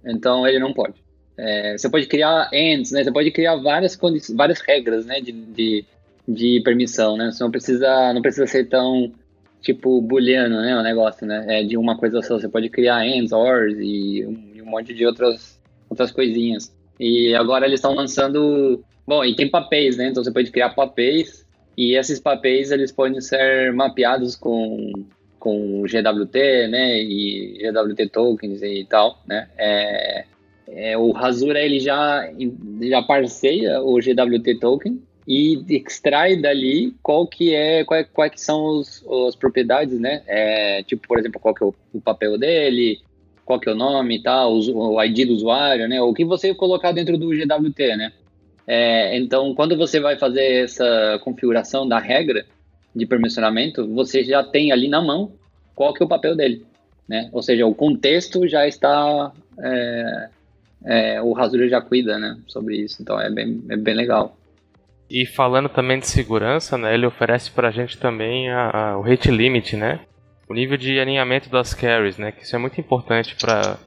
então ele não pode. É, você pode criar ends, né? Você pode criar várias várias regras, né, de, de, de permissão, né? Você não precisa não precisa ser tão tipo booleano, né, o negócio, né? É de uma coisa só. Você pode criar ends, ors e um, e um monte de outras outras coisinhas. E agora eles estão lançando, bom, e tem papéis, né? Então você pode criar papéis e esses papéis eles podem ser mapeados com com GWT, né, e GWT tokens e tal, né? É, é, o Rasura ele já já parceia o GWT token e extrai dali qual que é quais, quais que são os, as propriedades, né? É, tipo, por exemplo, qual que é o, o papel dele, qual que é o nome e tal, o, o ID do usuário, né? O que você colocar dentro do GWT, né? É, então, quando você vai fazer essa configuração da regra de permissionamento, você já tem ali na mão qual que é o papel dele, né? Ou seja, o contexto já está, é, é, o Rasura já cuida, né? Sobre isso, então é bem, é bem legal. E falando também de segurança, né, ele oferece pra gente também a, a- o rate limit, né? O nível de alinhamento das carries, né? Que isso é muito importante para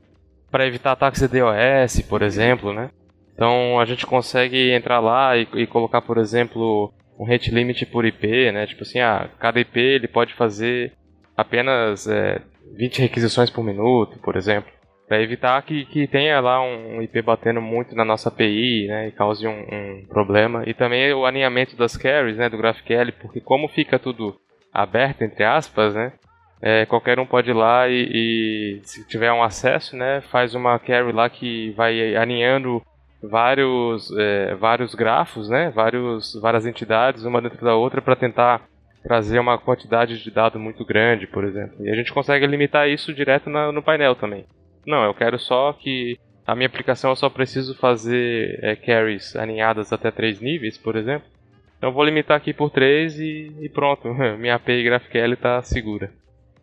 para evitar ataques de DOS, por exemplo, né? Então a gente consegue entrar lá e, e colocar, por exemplo, um rate limit por IP, né? Tipo assim, ah, cada IP ele pode fazer apenas é, 20 requisições por minuto, por exemplo. Para evitar que, que tenha lá um IP batendo muito na nossa API, né, e cause um, um problema. E também o alinhamento das carries, né, do GraphQL, porque como fica tudo aberto, entre aspas, né, é, qualquer um pode ir lá e, e, se tiver um acesso, né, faz uma carry lá que vai alinhando vários, é, vários grafos, né, vários, várias entidades, uma dentro da outra, para tentar trazer uma quantidade de dado muito grande, por exemplo. E a gente consegue limitar isso direto na- no painel também. Não, eu quero só que a minha aplicação eu só preciso fazer é, carries alinhadas até três níveis, por exemplo. Então vou limitar aqui por 3 e, e pronto, minha API GraphQL está segura.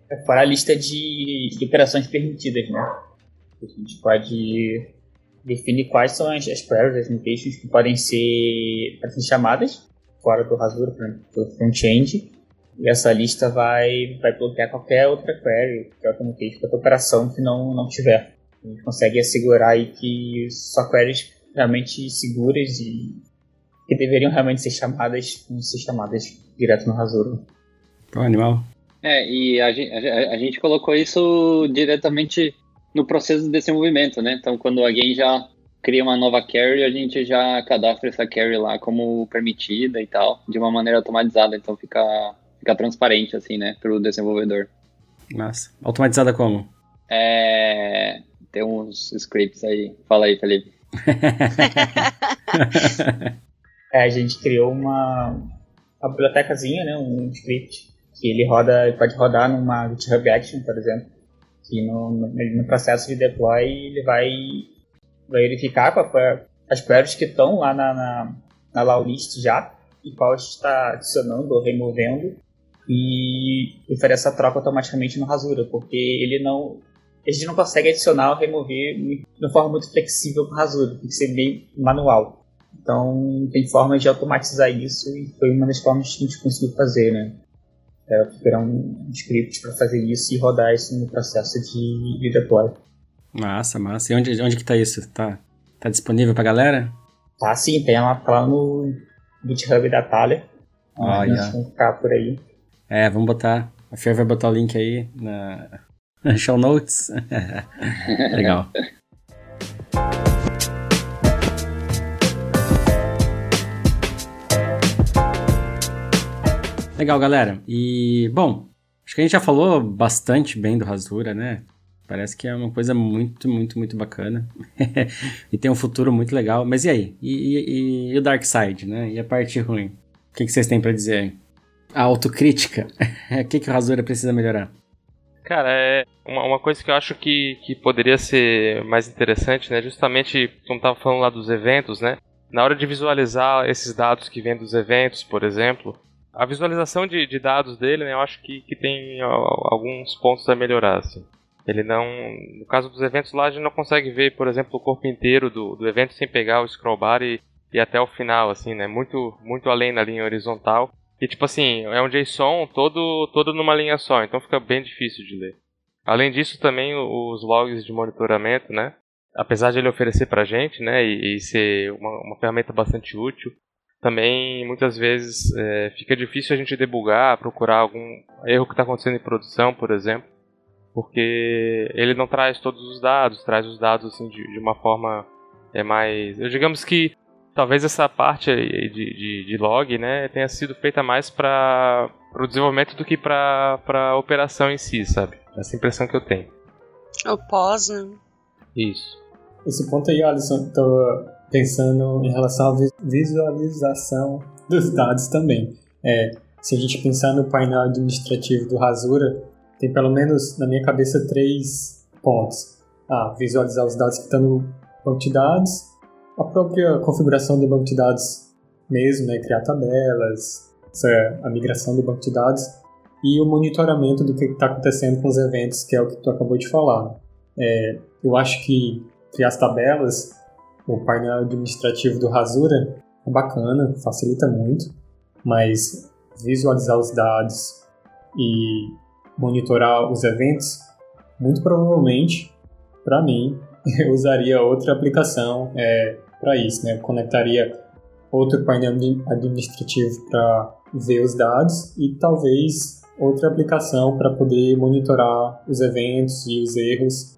É fora a lista de, de operações permitidas, né? A gente pode definir quais são as, as queries, as mutations que podem ser, podem ser chamadas fora do por exemplo, do front-end. E essa lista vai, vai bloquear qualquer outra query, qualquer outra qualquer operação que não, não tiver. A gente consegue assegurar aí que só queries realmente seguras e que deveriam realmente ser chamadas, vão ser chamadas direto no Rasura. Pô, animal. É, e a gente, a, a gente colocou isso diretamente no processo de desenvolvimento, né? Então, quando alguém já cria uma nova carry, a gente já cadastra essa carry lá como permitida e tal, de uma maneira automatizada, então fica, fica transparente, assim, né, para o desenvolvedor. Massa. Automatizada como? É, tem uns scripts aí. Fala aí, Felipe. é, a gente criou uma, uma bibliotecazinha, né, um script, que ele roda, ele pode rodar numa GitHub Action, por exemplo, que no, no, no processo de deploy ele vai, vai verificar as queries que estão lá na, na, na law list já, e qual está adicionando ou removendo, e, e fazer essa troca automaticamente no Rasura, porque ele não a gente não consegue adicionar ou remover de uma forma muito flexível com o Rasura, tem que ser meio manual. Então, tem formas de automatizar isso e foi uma das formas que a gente conseguiu fazer, né? É, criar um script para fazer isso e rodar isso no processo de, de deploy. Massa, massa. E onde, onde que tá isso? Tá, tá disponível pra galera? Tá sim, tem lá, tá lá no GitHub da Thaler. Olha. Ah, vamos ficar por aí. É, vamos botar. A Fer vai botar o link aí na, na show notes. Legal. Legal, galera. E, bom, acho que a gente já falou bastante bem do Rasura, né? Parece que é uma coisa muito, muito, muito bacana. e tem um futuro muito legal. Mas e aí? E, e, e o Dark Side, né? E a parte ruim? O que, que vocês têm para dizer aí? A autocrítica. o que, que o Rasura precisa melhorar? Cara, é uma, uma coisa que eu acho que, que poderia ser mais interessante, né? Justamente, como estava falando lá dos eventos, né? Na hora de visualizar esses dados que vêm dos eventos, por exemplo, a visualização de, de dados dele, né, eu acho que, que tem alguns pontos a melhorar. Assim. Ele não. No caso dos eventos lá, a gente não consegue ver, por exemplo, o corpo inteiro do, do evento sem pegar o scroll bar e, e até o final, assim, né? Muito, muito além da linha horizontal. E tipo assim, é um JSON todo, todo numa linha só, então fica bem difícil de ler. Além disso, também os logs de monitoramento, né? Apesar de ele oferecer pra gente, né? E, e ser uma, uma ferramenta bastante útil, também muitas vezes é, fica difícil a gente debugar, procurar algum erro que está acontecendo em produção, por exemplo, porque ele não traz todos os dados, traz os dados assim de, de uma forma é mais, digamos que talvez essa parte de, de, de log, né, tenha sido feita mais para o desenvolvimento do que para a operação em si, sabe? Essa impressão que eu tenho. O pós, né? Isso. Esse ponto aí, Alisson, tô pensando em relação à visualização dos dados também. É, se a gente pensar no painel administrativo do Rasura, tem pelo menos na minha cabeça três pontos. Ah, visualizar os dados que estão no banco de dados, a própria configuração do banco de dados mesmo, né, criar tabelas, a migração do banco de dados e o monitoramento do que está acontecendo com os eventos, que é o que tu acabou de falar. É, eu acho que criar as tabelas o painel administrativo do Rasura é bacana, facilita muito, mas visualizar os dados e monitorar os eventos, muito provavelmente, para mim, eu usaria outra aplicação é, para isso, né? conectaria outro painel administrativo para ver os dados e talvez outra aplicação para poder monitorar os eventos e os erros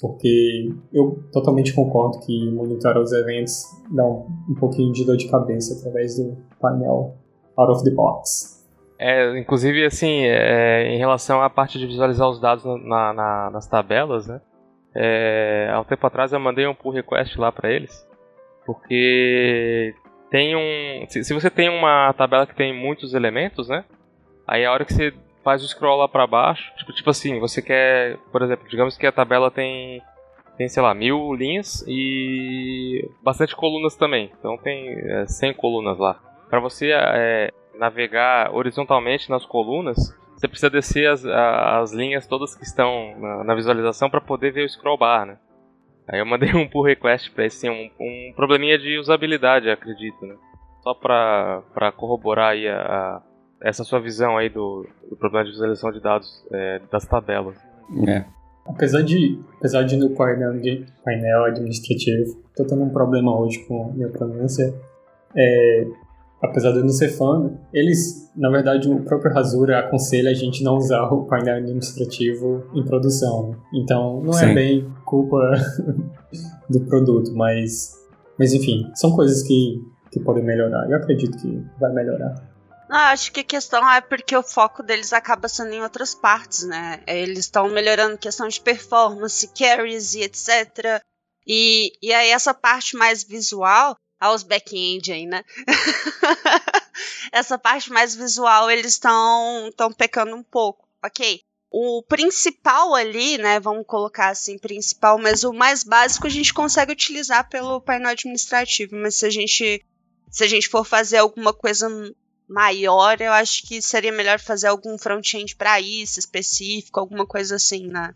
porque eu totalmente concordo que monitorar os eventos dá um, um pouquinho de dor de cabeça através do painel out of the box. É, inclusive, assim, é, em relação à parte de visualizar os dados na, na, nas tabelas, né? É, há um tempo atrás eu mandei um pull request lá para eles, porque tem um, se, se, você tem uma tabela que tem muitos elementos, né? Aí a hora que você faz o scroll lá para baixo. Tipo, tipo assim, você quer, por exemplo, digamos que a tabela tem, tem sei lá, mil linhas e bastante colunas também. Então tem é, 100 colunas lá. Para você é, navegar horizontalmente nas colunas, você precisa descer as, as linhas todas que estão na, na visualização para poder ver o scroll bar, né? Aí eu mandei um pull request para esse um, um probleminha de usabilidade, acredito, né? Só para corroborar aí a, a essa sua visão aí do, do problema de visualização de dados é, das tabelas. É. Apesar de, apesar de no painel, de, painel administrativo, tô tendo um problema hoje com minha pronúncia, é, apesar de eu não ser fã, eles, na verdade, o próprio Rasura aconselha a gente não usar o painel administrativo em produção. Então, não é Sim. é bem culpa do produto, mas, mas enfim, são coisas que, que podem melhorar. Eu acredito que vai melhorar. Ah, acho que a questão é porque o foco deles acaba sendo em outras partes, né? Eles estão melhorando questão de performance, carries e etc. E, e aí essa parte mais visual, aos back-end aí, né? essa parte mais visual eles estão estão pecando um pouco, ok? O principal ali, né? Vamos colocar assim, principal, mas o mais básico a gente consegue utilizar pelo painel administrativo. Mas se a gente se a gente for fazer alguma coisa maior, eu acho que seria melhor fazer algum front-end para isso específico, alguma coisa assim, né?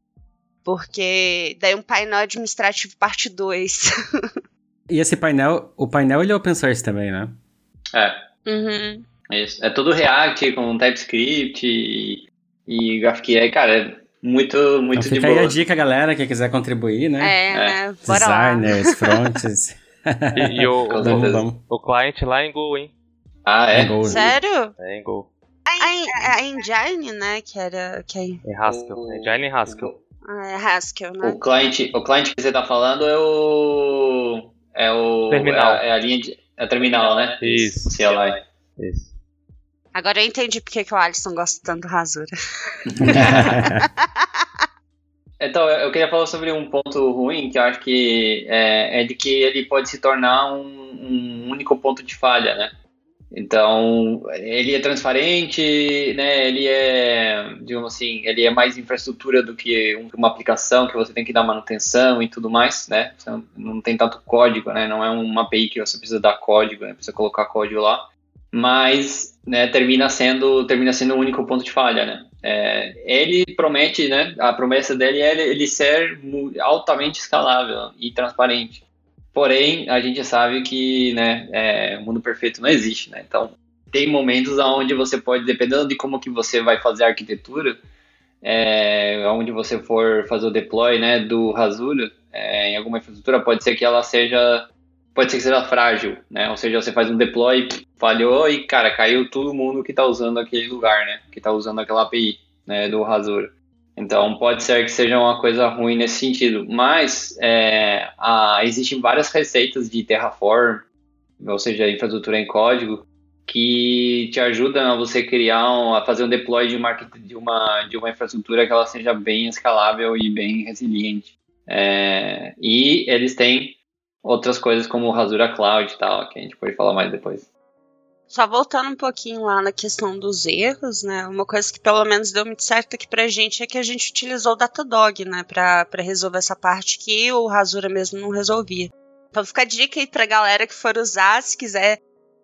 Porque daí um painel administrativo parte 2. e esse painel, o painel ele é open source também, né? É. Uhum. Isso. É tudo React com TypeScript e, e GraphQL, cara, é muito, muito então, fica de boa. aí a dica, galera, quem quiser contribuir, né? É, É. né? Bora Designers, fronts. E, e o, o, certeza. o cliente lá é em Go, hein? Ah, é? Go. lá. Sério? É em Go. A, a Engine, né? Que era. Que é, Em Haskell. É Engine em Haskell. ah, é Haskell, né? O cliente, o cliente que você tá falando é o. É o. Terminal. É a, é a linha de. É a terminal, né? Isso. CLI. Isso. Agora eu entendi porque que o Alisson gosta tanto do Rasura. Então, eu eu queria falar sobre um ponto ruim que eu acho que é, é de que ele pode se tornar um, um único ponto de falha, né? Então, ele é transparente, né? Ele é, digamos assim, ele é mais infraestrutura do que um- uma aplicação que você tem que dar manutenção e tudo mais, né? Você não, tem tanto código, né? Não é uma API que você precisa dar código, né? Precisa colocar código lá. Mas, né, termina sendo, termina sendo o único ponto de falha, né? É, ele promete, né? A promessa dele é ele, ser altamente escalável e transparente. Porém, a gente sabe que, né, é, o mundo perfeito não existe, né? Então, tem momentos onde você pode, dependendo de como que você vai fazer a arquitetura, é, onde você for fazer o deploy, né, do Rasura, é, em alguma infraestrutura, pode ser que ela seja, pode ser que seja frágil, né? Ou seja, você faz um deploy, falhou e, cara, caiu todo mundo que está usando aquele lugar, né? Que está usando aquela API, né, do Rasura. Então pode ser que seja uma coisa ruim nesse sentido, mas é, a- existem várias receitas de Terraform, ou seja, infraestrutura em código, que te ajudam a você criar, um, a fazer um deploy de uma, de uma de uma infraestrutura que ela seja bem escalável e bem resiliente. É, e eles têm outras coisas como Rasura Cloud e tal, que a gente pode falar mais depois. Só voltando um pouquinho lá na questão dos erros, né? Uma coisa que pelo menos deu muito certo aqui pra gente é que a gente utilizou o Datadog, né? Pra, pra resolver essa parte que o Rasura mesmo não resolvia. Então fica a dica aí pra galera que for usar, se quiser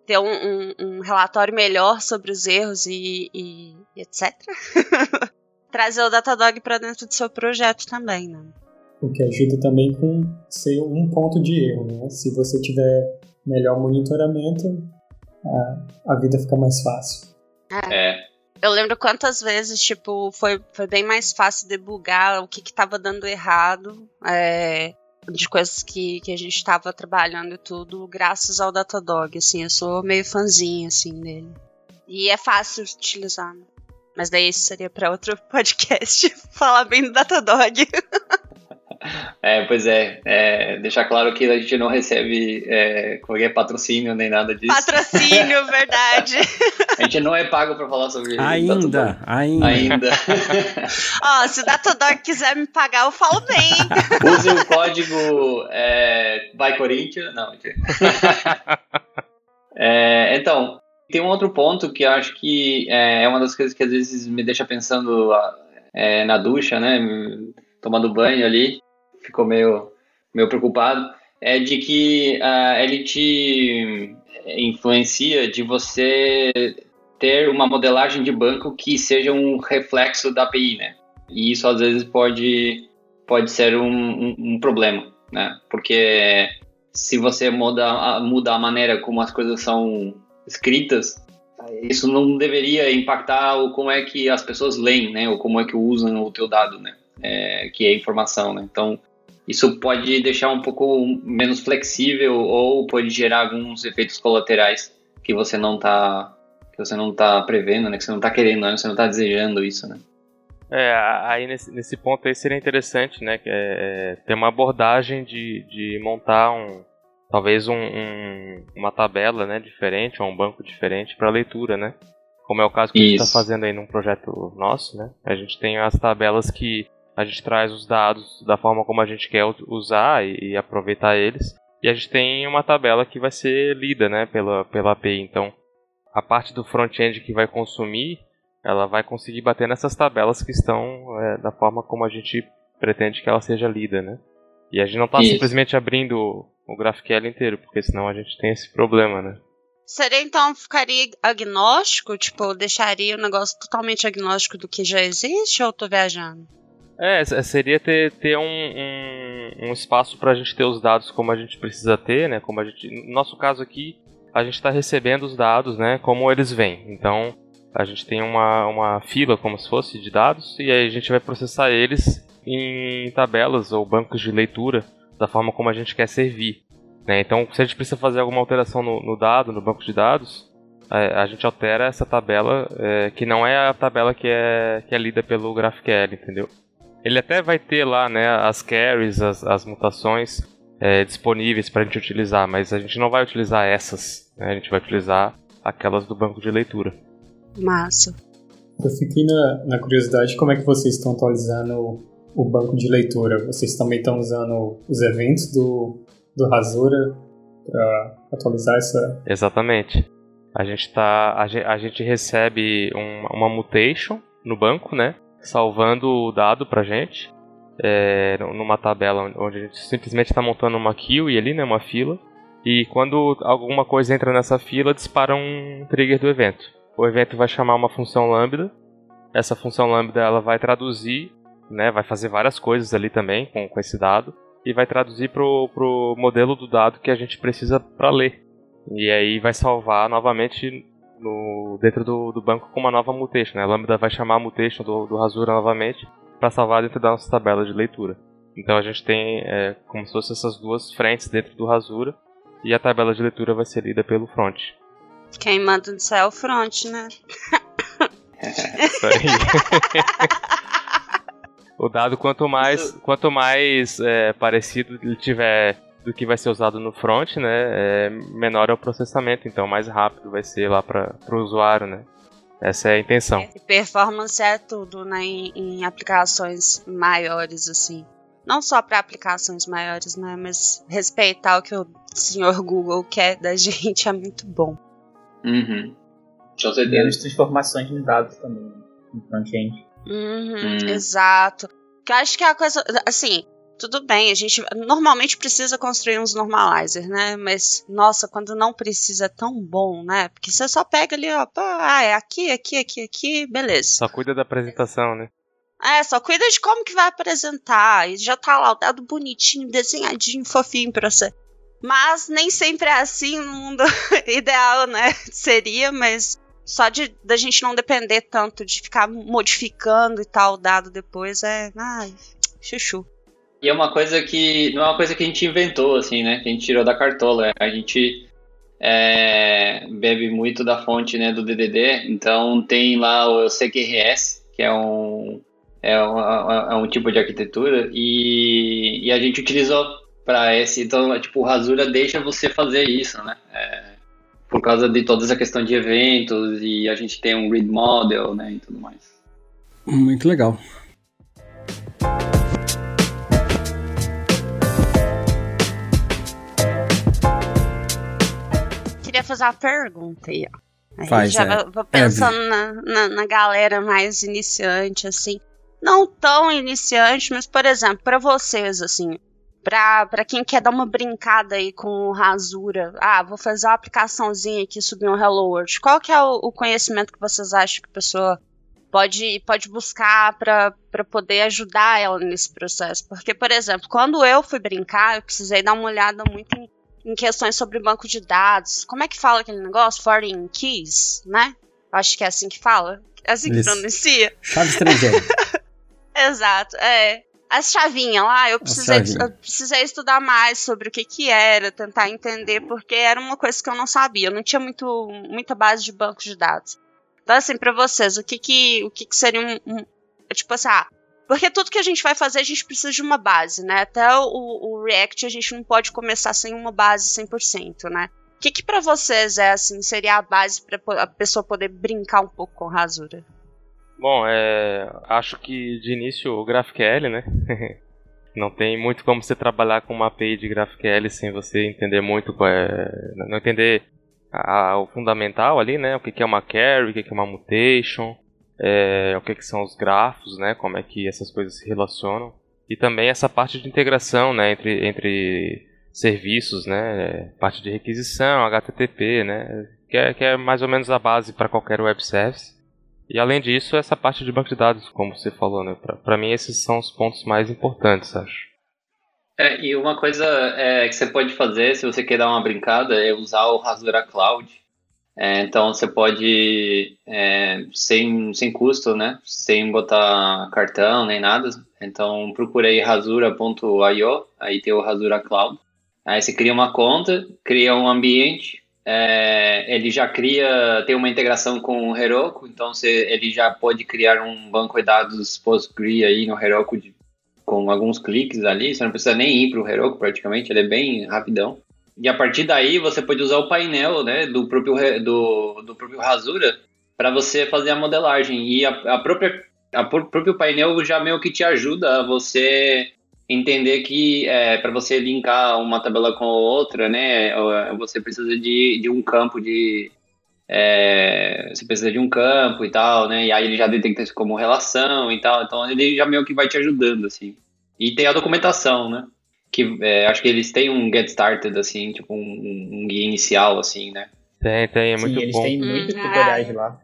ter um, um- um relatório melhor sobre os erros e, e- etc. Trazer o Datadog pra dentro do seu projeto também, né? O que ajuda também com ser um ponto de erro, né? Se você tiver melhor monitoramento, a, a vida fica mais fácil. É, Eu lembro quantas vezes, tipo, foi, foi bem mais fácil debugar o que, que tava dando errado, é, de coisas que, que a gente tava trabalhando e tudo, graças ao Datadog, assim, eu sou meio fãzinha, assim, dele. E é fácil de utilizar, né? Mas daí isso seria pra outro podcast, falar bem do Datadog. É, pois é, é, deixar claro que a gente não recebe é, qualquer patrocínio nem nada disso. Patrocínio, verdade. A gente não é pago pra falar sobre ainda, ainda. Ainda. Ó, se o Datadog quiser me pagar, eu falo bem. Use o código é, Vai Corinthians. Não. É, então, tem um outro ponto que eu acho que é, é uma das coisas que às vezes me deixa pensando é, na ducha, né? Tomando banho ali, ficou meio, meio preocupado. É de que ah, ele te influencia de você ter uma modelagem de banco que seja um reflexo da API, né? E isso às vezes pode, pode ser um, um, um problema, né? Porque se você muda, muda a maneira como as coisas são escritas, isso não deveria impactar o como é que as pessoas leem, né? Ou como é que usam o teu dado, né? É, que é informação, né? Então, isso pode deixar um pouco menos flexível ou pode gerar alguns efeitos colaterais que você não está que você não tá prevendo, né? Que você não tá querendo, né? Você não tá desejando isso, né? É, aí nesse, nesse ponto aí seria interessante, né? É, é, ter uma abordagem de, de montar um. Talvez um, um- uma tabela né, diferente, ou um banco diferente para leitura, né? Como é o caso que Isso. a gente está fazendo aí num projeto nosso, né? A gente tem as tabelas que a gente traz os dados da forma como a gente quer usar e, e aproveitar eles. E a gente tem uma tabela que vai ser lida né, pela, pela API. Então, a parte do front-end que vai consumir, ela vai conseguir bater nessas tabelas que estão é, da forma como a gente pretende que ela seja lida, né? E a gente não está simplesmente abrindo o GraphQL inteiro, porque senão a gente tem esse problema, né? Seria então, ficaria agnóstico? Tipo, deixaria o negócio totalmente agnóstico do que já existe ou eu tô viajando? É, seria ter, ter um, um, um espaço para a gente ter os dados como a gente precisa ter, né? Como a gente, no nosso caso aqui, a gente está recebendo os dados, né? Como eles vêm. Então, a gente tem uma, uma fila, como se fosse, de dados, e aí a gente vai processar eles em tabelas ou bancos de leitura da forma como a gente quer servir. Né? Então, se a gente precisa fazer alguma alteração no, no dado, no banco de dados, a, a gente altera essa tabela, é, que não é a tabela que é, que é lida pelo GraphQL, entendeu? Ele até vai ter lá né, as carries, as, as mutações é, disponíveis para a gente utilizar, mas a gente não vai utilizar essas, né? a gente vai utilizar aquelas do banco de leitura. Massa. Eu fiquei na, na curiosidade como é que vocês estão atualizando o banco de leitura. Vocês também estão usando os eventos do, do Rasura para atualizar essa. Exatamente. A gente, tá, a, gente, a gente recebe um, uma mutation no banco, né? Salvando o dado pra gente é, numa tabela onde a gente simplesmente está montando uma queue ali, né, uma fila. E quando alguma coisa entra nessa fila, dispara um trigger do evento. O evento vai chamar uma função lambda. Essa função lambda ela vai traduzir, né, vai fazer várias coisas ali também com, com esse dado e vai traduzir pro, pro modelo do dado que a gente precisa para ler. E aí vai salvar novamente no, dentro do, do banco com uma nova mutation. Né? A Lambda vai chamar a mutation do, do Rasura novamente para salvar dentro da nossa tabela de leitura. Então a gente tem é, como se fossem essas duas frentes dentro do Rasura e a tabela de leitura vai ser lida pelo front. Quem manda no céu é o front, né? Isso aí. o dado quanto mais, quanto mais é, parecido ele tiver do que vai ser usado no front, né, é, menor é o processamento, então mais rápido vai ser lá para o usuário, né. Essa é a intenção. É, performance é tudo, né, em, em aplicações maiores, assim. Não só para aplicações maiores, né, mas respeitar o que o senhor Google quer da gente é muito bom. Uhum. Com certeza. transformações de dados também, no front-end. Uhum, uhum. Exato. Que eu acho que é a coisa, assim, tudo bem, a gente normalmente precisa construir uns normalizers, né? Mas, nossa, quando não precisa é tão bom, né? Porque você só pega ali, ó, ah, é aqui, aqui, aqui, aqui, beleza. Só cuida da apresentação, né? É, só cuida de como que vai apresentar. E já tá lá o dado bonitinho, desenhadinho, fofinho pra você. Mas nem sempre é assim no mundo ideal, né? Seria, mas só de da gente não depender tanto de ficar modificando e tal o dado depois é. Ai, chuchu. E é uma coisa que. Não é uma coisa que a gente inventou, assim, né? Que a gente tirou da cartola. A gente é, bebe muito da fonte né, do DDD. Então tem lá o CQRS, que é um. É um, é um tipo de arquitetura. E, e a gente utilizou para esse. Então, tipo, o Rasura deixa você fazer isso, né? É, por causa de toda essa questão de eventos e a gente tem um grid model, né? E tudo mais. Muito legal. Fazer uma pergunta aí, ó. Aí Faz, já é. vou pensando é. na, na, na, galera mais iniciante, assim. Não tão iniciante, mas, por exemplo, para vocês, assim, pra, pra quem quer dar uma brincada aí com Rasura, ah, vou fazer uma aplicaçãozinha aqui, subir um Hello World. Qual que é o, o conhecimento que vocês acham que a pessoa pode, pode buscar para poder ajudar ela nesse processo? Porque, por exemplo, quando eu fui brincar, eu precisei dar uma olhada muito em em questões sobre banco de dados. Como é que fala aquele negócio? Foreign keys, né? Acho que é assim que fala. É assim que Isso. pronuncia. Chave estrangeira. Exato, é. As chavinhas lá, eu precisei, eu precisei estudar mais sobre o que que era, tentar entender, porque era uma coisa que eu não sabia. Eu não tinha muito, muita base de banco de dados. Então, assim, para vocês, o que que, o que, que seria um, um Tipo assim, ah, porque tudo que a gente vai fazer, a gente precisa de uma base, né? Até o, o React a gente não pode começar sem uma base 100%, né? que, que para vocês é assim, seria a base para a pessoa poder brincar um pouco com Rasura? Bom, é, acho que de início o GraphQL, né? não tem muito como você trabalhar com uma API de GraphQL sem você entender muito, é, não entender a, o fundamental ali, né? O que, que é uma carry, o que, que é uma mutation, é, o que, que são os grafos, né? Como é que essas coisas se relacionam. E também essa parte de integração, né? Entre, entre serviços, né? Parte de requisição, HTTP, né? Que é, que é mais ou menos a base para qualquer web service. E além disso, essa parte de banco de dados, como você falou, né? Para mim, esses são os pontos mais importantes, acho. É, e uma coisa é, que você pode fazer, se você quer dar uma brincada, é usar o Rasura Cloud. É, então você pode, é, sem, sem custo, né? Sem botar cartão nem nada. Então procura aí rasura.io, aí tem o Rasura Cloud. Aí você cria uma conta, cria um ambiente, é, ele já cria, tem uma integração com o Heroku, então você, ele já pode criar um banco de dados PostgreSQL aí no Heroku de, com alguns cliques ali, você não precisa nem ir para o Heroku praticamente, ele é bem rapidão. E a partir daí você pode usar o painel né, do, próprio, do, do próprio Rasura para você fazer a modelagem. E a, a própria a próprio painel já meio que te ajuda a você entender que é, para você linkar uma tabela com a outra, né, você precisa de, de um campo de é, você precisa de um campo e tal, né, e aí ele já detecta isso como relação e tal, então ele já meio que vai te ajudando, assim. E tem a documentação, né, que é, acho que eles têm um get started, assim, tipo um, um guia inicial, assim, né. Tem, tem, é muito Sim, bom. eles têm muitos tutoriais lá.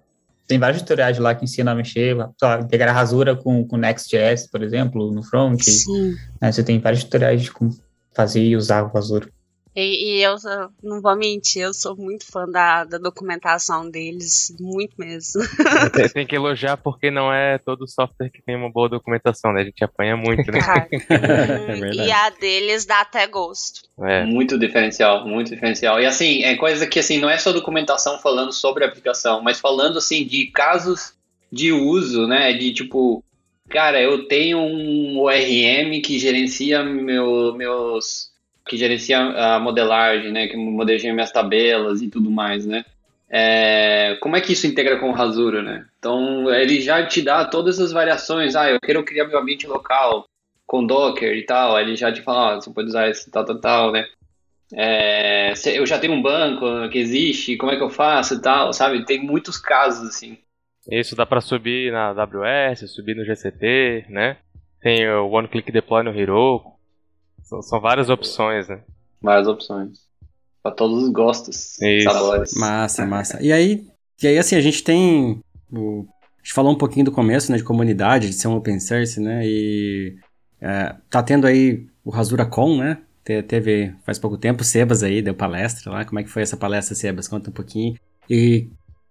Tem vários tutoriais lá que ensinam a mexer, só integrar rasura com, com Next.js, por exemplo, no front. Sim. Né, você tem vários tutoriais de como fazer e usar o rasura. E, e eu sou- não vou mentir, eu sou muito fã da, da documentação deles, muito mesmo. Tem, tem que elogiar porque não é todo software que tem uma boa documentação, né? A gente apanha muito, né? Cara, É e a deles dá até gosto. É. Muito diferencial, muito diferencial. E assim, é coisa que assim, não é só documentação falando sobre a aplicação, mas falando assim de casos de uso, né? De tipo, cara, eu tenho um ORM que gerencia meu, meus. Que gerencia a modelagem, né? Que modeja minhas tabelas e tudo mais, né? É, como é que isso integra com o Rasura, né? Então, ele já te dá todas as variações. Ah, eu quero criar meu ambiente local com Docker e tal. Ele já te fala, você pode usar esse tal, tal, tal, né? É, eu já tenho um banco que existe, como é que eu faço e tal, sabe? Tem muitos casos, assim. Isso dá pra subir na AWS, subir no GCP, né? Tem o One Click Deploy no Heroku. São, são várias opções, né? Várias opções. Pra todos os gostos, Isso. sabores. Massa, massa. E aí, e aí assim, a gente tem. O, a gente falou um pouquinho do começo, né, de comunidade, de ser um open source, né? E é, tá tendo aí o Rasura Con, né? Te- Teve faz pouco tempo, o Sebas aí deu palestra lá. Como é que foi essa palestra, Sebas? Conta um pouquinho. E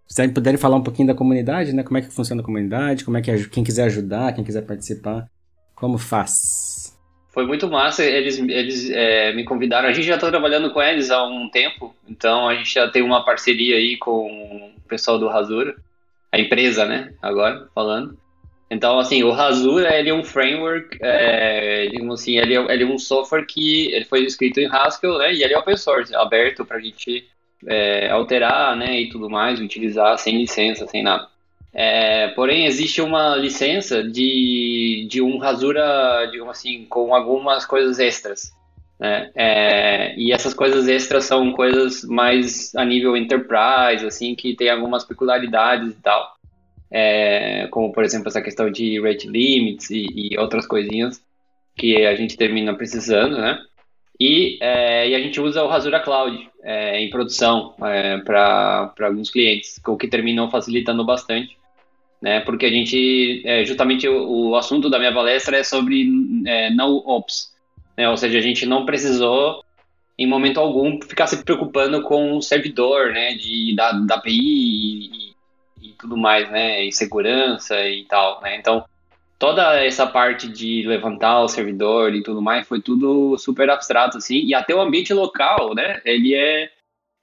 se vocês puderem falar um pouquinho da comunidade, né? Como é que funciona a comunidade, como é que quem quiser ajudar, quem quiser participar, como faz? Foi muito massa, eles, eles é, me convidaram. A gente já está trabalhando com eles há um tempo, então a gente já tem uma parceria aí com o pessoal do Rasura, a empresa, né? Agora, falando. Então, assim, o Rasura, ele é um framework, é, digamos assim, ele é, ele é um software que ele foi escrito em Haskell, né? E ele é open source, aberto para a gente é, alterar, né? E tudo mais, utilizar sem licença, sem nada. É, porém, existe uma licença de, de um rasura, digamos assim, com algumas coisas extras. Né? É, e essas coisas extras são coisas mais a nível enterprise, assim, que tem algumas peculiaridades e tal. É, como, por exemplo, essa questão de rate limits e, e outras coisinhas que a gente termina precisando, né? E, é, e a gente usa o Rasura Cloud é, em produção para alguns clientes, o que terminou facilitando bastante né? Porque a gente, é, justamente o, o assunto da minha palestra é sobre é, no ops, né? Ou seja, a gente não precisou em momento algum ficar se preocupando com o servidor, né? De da, da API e, e tudo mais, né? E segurança e tal, né? Então toda essa parte de levantar o servidor e tudo mais foi tudo super abstrato assim e até o ambiente local, né? Ele é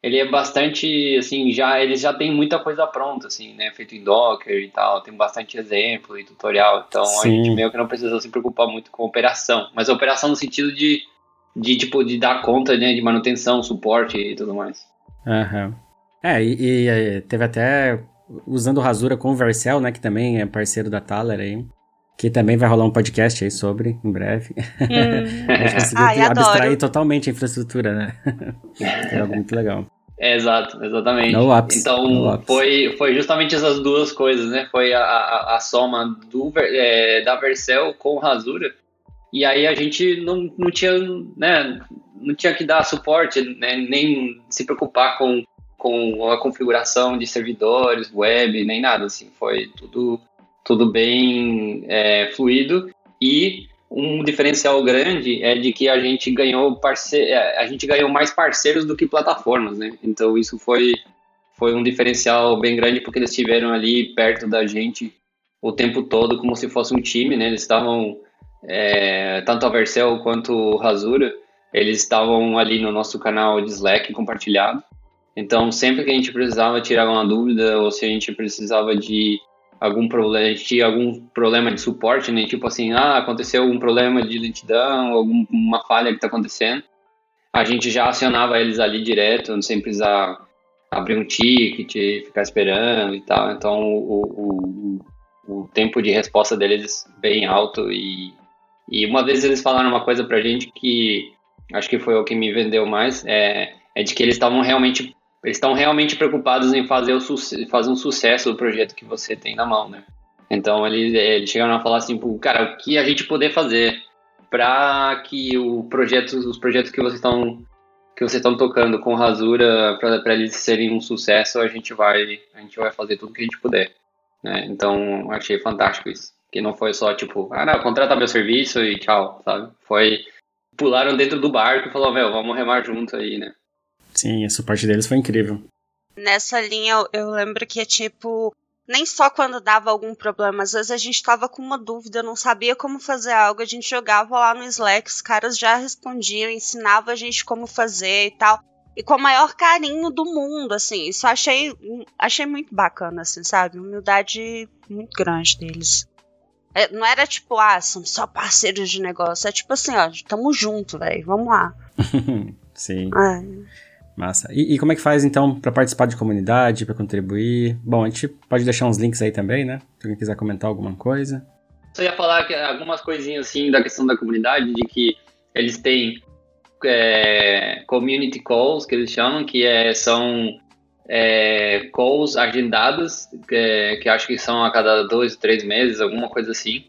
ele é bastante, assim, já eles já tem muita coisa pronta, assim, né, feito em Docker e tal, tem bastante exemplo e tutorial, então a Sim. gente meio que não precisa se preocupar muito com operação, mas a operação no sentido de, de tipo, de dar conta, né, de manutenção, suporte e tudo mais. Aham. É, e, e, eh, teve até usando Rasura com o Vercel, né, que também é parceiro da Thaler aí. Que também vai rolar um podcast aí sobre, em breve. Hum. a gente conseguiu Ai, abstrair adoro. totalmente a infraestrutura, né? é algo muito legal. É, exato, exatamente. No ops, Então, no ops. foi, foi justamente essas duas coisas, né? Foi a, a, a soma do, é, da Vercel com Rasura. E aí a gente não, não tinha, né? Não tinha que dar suporte, né? Nem se preocupar com, com a configuração de servidores, web, nem nada, assim. Foi tudo, tudo bem é, fluido e um diferencial grande é de que a gente ganhou parce... é, a gente ganhou mais parceiros do que plataformas, né? Então isso foi foi um diferencial bem grande porque eles estiveram ali perto da gente o tempo todo como se fosse um time, né? Eles estavam é, tanto a Vercel quanto o Rasura, eles estavam ali no nosso canal de Slack compartilhado. Então sempre que a gente precisava tirar uma dúvida ou se a gente precisava de algum problema, a gente tinha algum problema de suporte, né? Tipo assim, ah, aconteceu algum problema de lentidão, alguma falha que está acontecendo. A gente já acionava eles ali direto, sem precisar abrir um ticket, ficar esperando e tal. Então, o, o, o tempo de resposta deles bem alto. E, e uma vez eles falaram uma coisa pra gente que acho que foi o que me vendeu mais, é, é de que eles estavam realmente eles estão realmente preocupados em fazer, o fazer um sucesso do projeto que você tem na mão, né? Então eles, eles chegaram a falar assim, "Pô, cara, o que a gente poder fazer para que o projeto, os projetos que vocês estão que vocês estão tocando com Rasura para eles serem um sucesso, a gente vai a gente vai fazer tudo que a gente puder, né? Então achei fantástico isso, que não foi só tipo, ah, não, contrata meu serviço e tchau, sabe? Foi pularam dentro do barco e falou, meu, vamos remar junto aí, né? Sim, a suporte deles foi incrível. Nessa linha, eu- eu lembro que, tipo, nem só quando dava algum problema, às vezes a gente tava com uma dúvida, não sabia como fazer algo, a gente jogava lá no Slack, os caras já respondiam, ensinavam a gente como fazer e tal. E com o maior carinho do mundo, assim. Isso eu achei, achei muito bacana, assim, sabe? Humildade muito grande deles. É, não era tipo, ah, são só parceiros de negócio. É tipo assim, ó, tamo junto, velho. Vamos lá. Sim, É. massa. E, e como é que faz então pra participar de comunidade, pra contribuir? Bom, a gente pode deixar uns links aí também, né? Se alguém quiser comentar alguma coisa. Só ia falar algumas coisinhas assim da questão da comunidade, de que eles têm é, community calls, que eles chamam, que é, são é, calls agendadas, que, é, que acho que são a cada dois, três meses, alguma coisa assim,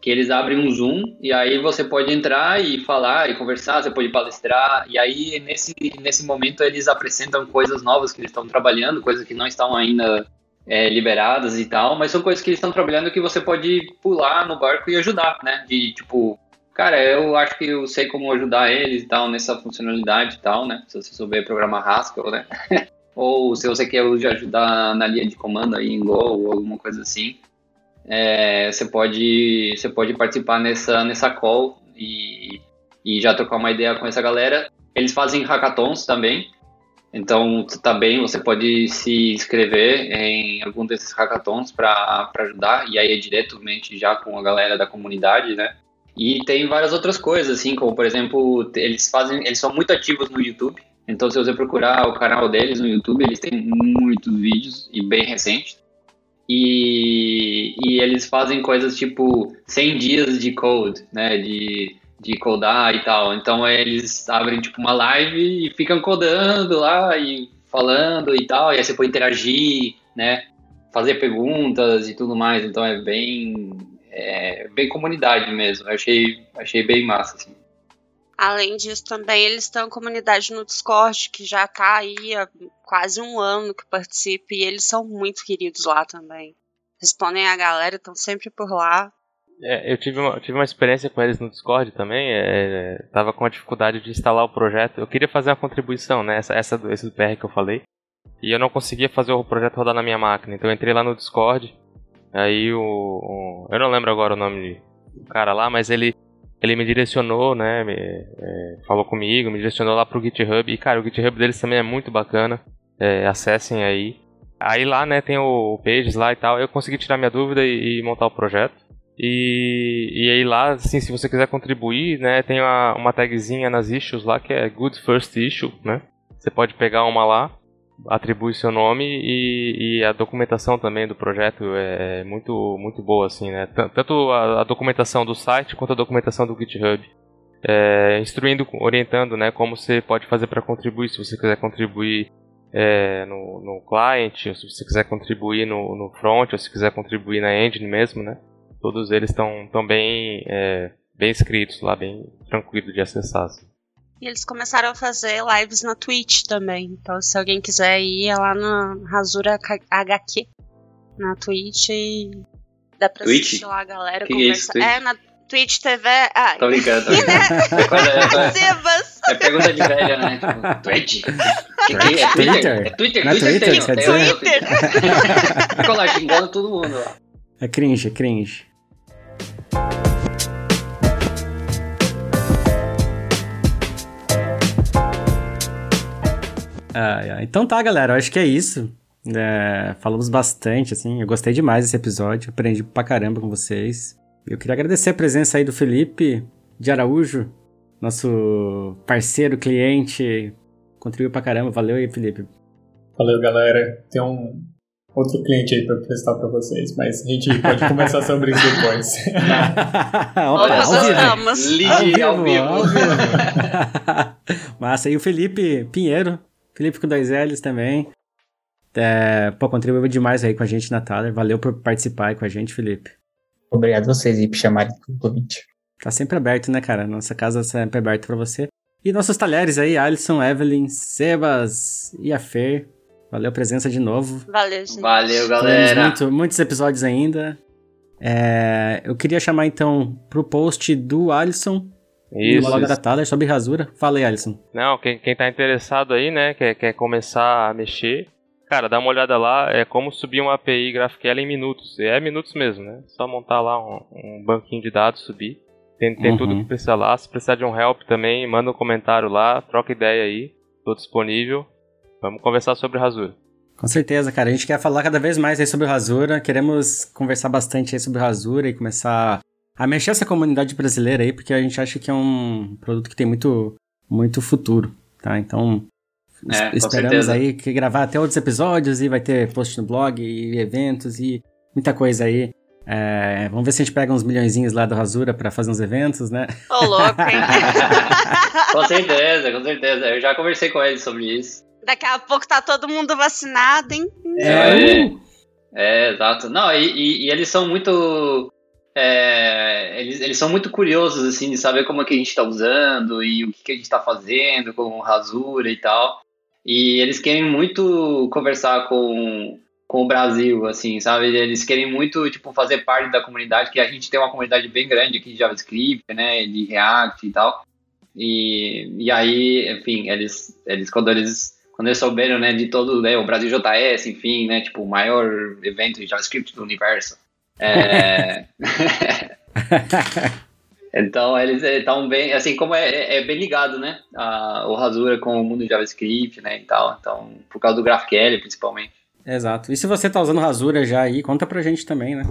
que eles abrem um Zoom e aí você pode entrar e falar e conversar, você pode palestrar, e aí nesse, nesse momento eles apresentam coisas novas que eles estão trabalhando, coisas que não estão ainda é, liberadas e tal, mas são coisas que eles estão trabalhando que você pode pular no barco e ajudar, né? De tipo, cara, eu acho que eu sei como ajudar eles e tal nessa funcionalidade e tal, né? Se você souber programar Haskell, né? ou se você quer ajudar na linha de comando aí em Go ou alguma coisa assim, é, você pode você pode participar nessa nessa call e, e já trocar uma ideia com essa galera. Eles fazem hackathons também, então também você pode se inscrever em algum desses hackathons para ajudar, e aí é diretamente já com a galera da comunidade, né? E tem várias outras coisas, assim, como por exemplo, eles fazem, eles são muito ativos no YouTube. Então, se você procurar o canal deles no YouTube, eles têm muitos vídeos e bem recentes. E, e eles fazem coisas tipo 100 dias de code, né? De, de codar e tal. Então, eles abrem tipo uma live e ficam codando lá e falando e tal. E aí você pode interagir, né? Fazer perguntas e tudo mais. Então, é bem é, bem comunidade mesmo. Eu achei, achei bem massa, assim. Além disso, também eles têm uma comunidade no Discord que já tá aí há quase um ano que participa e eles são muito queridos lá também. Respondem a galera, estão sempre por lá. É, eu tive uma, tive uma experiência com eles no Discord também. É, tava com a dificuldade de instalar o projeto. Eu queria fazer uma contribuição, né? Essa, essa esse do PR que eu falei. E eu não conseguia fazer o projeto rodar na minha máquina. Então eu entrei lá no Discord. Aí o, o, Eu não lembro agora o nome do cara lá, mas ele, ele me direcionou, né? Me, é, falou comigo, me direcionou lá pro GitHub. E cara, o GitHub deles também é muito bacana. É, acessem aí. Aí lá, né, tem o, Pages lá e tal. Eu consegui tirar minha dúvida e, e montar o projeto. E, e aí lá, assim, se você quiser contribuir, né, tem uma, uma tagzinha nas issues lá que é Good First Issue, né? Você pode pegar uma lá atribui seu nome e, e, a documentação também do projeto é muito, muito boa, assim, né? Tanto a, a documentação do site quanto a documentação do GitHub. É, instruindo, orientando, né, como você pode fazer para contribuir, se você quiser contribuir é, no, no client, ou se você quiser contribuir no, no front, ou se quiser contribuir na engine mesmo, né? Todos eles estão tão bem, é, bem escritos lá, bem tranquilo de acessar. Assim. E eles começaram a fazer lives na Twitch também. Então, se alguém quiser ir, é lá na Rasura HQ na Twitch e dá pra Twitch? assistir lá a galera Que conversar. isso, Twitch? É, na Twitch TV. Ah, Tô brincando. tô brincando. né? É é Sebas! É pergunta de velha, né? Tipo, Twitch? Que que é Twitter? Twitter? É Twitter? Não é Twitter, Twitter, tem, quer tem, dizer? tem, Twitter. Ficou lá xingando todo mundo lá. É cringe, é cringe. Ah, ah, então tá, galera. Eu acho que é isso. É, falamos bastante, assim. Eu gostei demais desse episódio. Aprendi pra caramba com vocês. Eu queria agradecer a presença aí do Felipe de Araújo, nosso parceiro, cliente. Contribuiu pra caramba. Valeu aí, Felipe. Valeu, galera. Tem um outro cliente aí pra prestar pra vocês, mas a gente pode conversar sobre isso depois. Ao vivo. gostamos. Ligue ao vivo. ao vivo. Massa. E o Felipe Pinheiro, Felipe com dois L's também. É, pô, contribuiu demais aí com a gente na Thaler. Valeu por participar aí com a gente, Felipe. Obrigado a vocês aí por chamarem o convite. Tá sempre aberto, né, cara? Nossa casa sempre aberta pra você. E nossos talheres aí, Alisson, Evelyn, Sebas e a Fer. Valeu a presença de novo. Valeu, gente. Valeu, galera. muito- muitos episódios ainda. É, eu queria chamar então pro post do Alisson Isso. no blog da Thaler sobre rasura. Fala aí, Alisson. Não, quem, quem tá interessado aí, né, quer, quer começar a mexer, cara, dá uma olhada lá, é como subir uma API GraphQL em minutos. É minutos mesmo, né? Só montar lá um, um banquinho de dados, subir. Tem, tem Uhum. tudo que precisa lá. Se precisar de um help também, manda um comentário lá, troca ideia aí. Tô disponível. Vamos conversar sobre rasura. Com certeza, cara. A gente quer falar cada vez mais aí sobre o Rasura. Queremos conversar bastante aí sobre o Rasura e começar a mexer essa comunidade brasileira aí, porque a gente acha que é um produto que tem muito, muito futuro, tá? Então, É, esperamos aí que gravar até outros episódios e vai ter post no blog e eventos e muita coisa aí. É, vamos ver se a gente pega uns milhõezinhos lá do Rasura pra fazer uns eventos, né? Ô, louco, hein? com certeza, com certeza. Eu já conversei com ele sobre isso. Daqui a pouco tá todo mundo vacinado, hein? É, é, exato. Não, e, e- e eles são muito. é, eles, eles são muito curiosos, assim, de saber como é que a gente tá usando e o que, que a gente tá fazendo com o Rasura e tal. E eles querem muito conversar com, com o Brasil, assim, sabe? Eles querem muito, tipo, fazer parte da comunidade, que a gente tem uma comunidade bem grande aqui de JavaScript, né? De React e tal. E, e aí, enfim, eles, eles quando eles quando eles souberam, né, de todo, né, o Brasil JS, enfim, né, tipo, o maior evento de JavaScript do universo. É... então, eles estão bem, assim, como é, é- é bem ligado, né, a, o Rasura com o mundo de JavaScript, né, e tal, então, por causa do GraphQL, principalmente. Exato. E se você tá usando o Rasura já aí, conta pra gente também, né?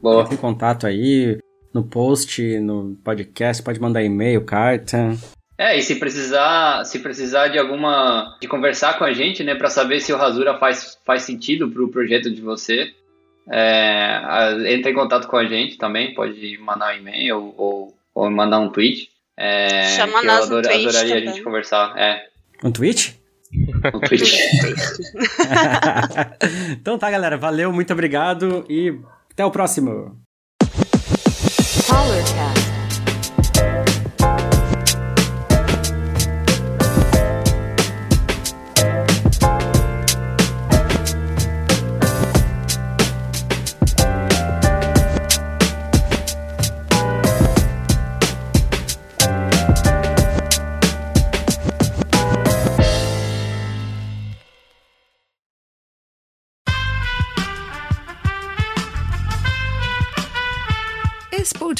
Boa. Entre em contato aí, no post, no podcast, pode mandar e-mail, carta. É, e se precisar, se precisar de alguma, de conversar com a gente, né, para saber se o Rasura faz, faz sentido pro projeto de você, é, a- entra em contato com a gente também, pode mandar um e-mail ou, ou mandar um tweet. É, Chama nós eu no adora- Twitch adoraria a também. gente conversar. É, Um tweet? no tweet. então tá, galera. Valeu, muito obrigado e até o próximo. Powercast.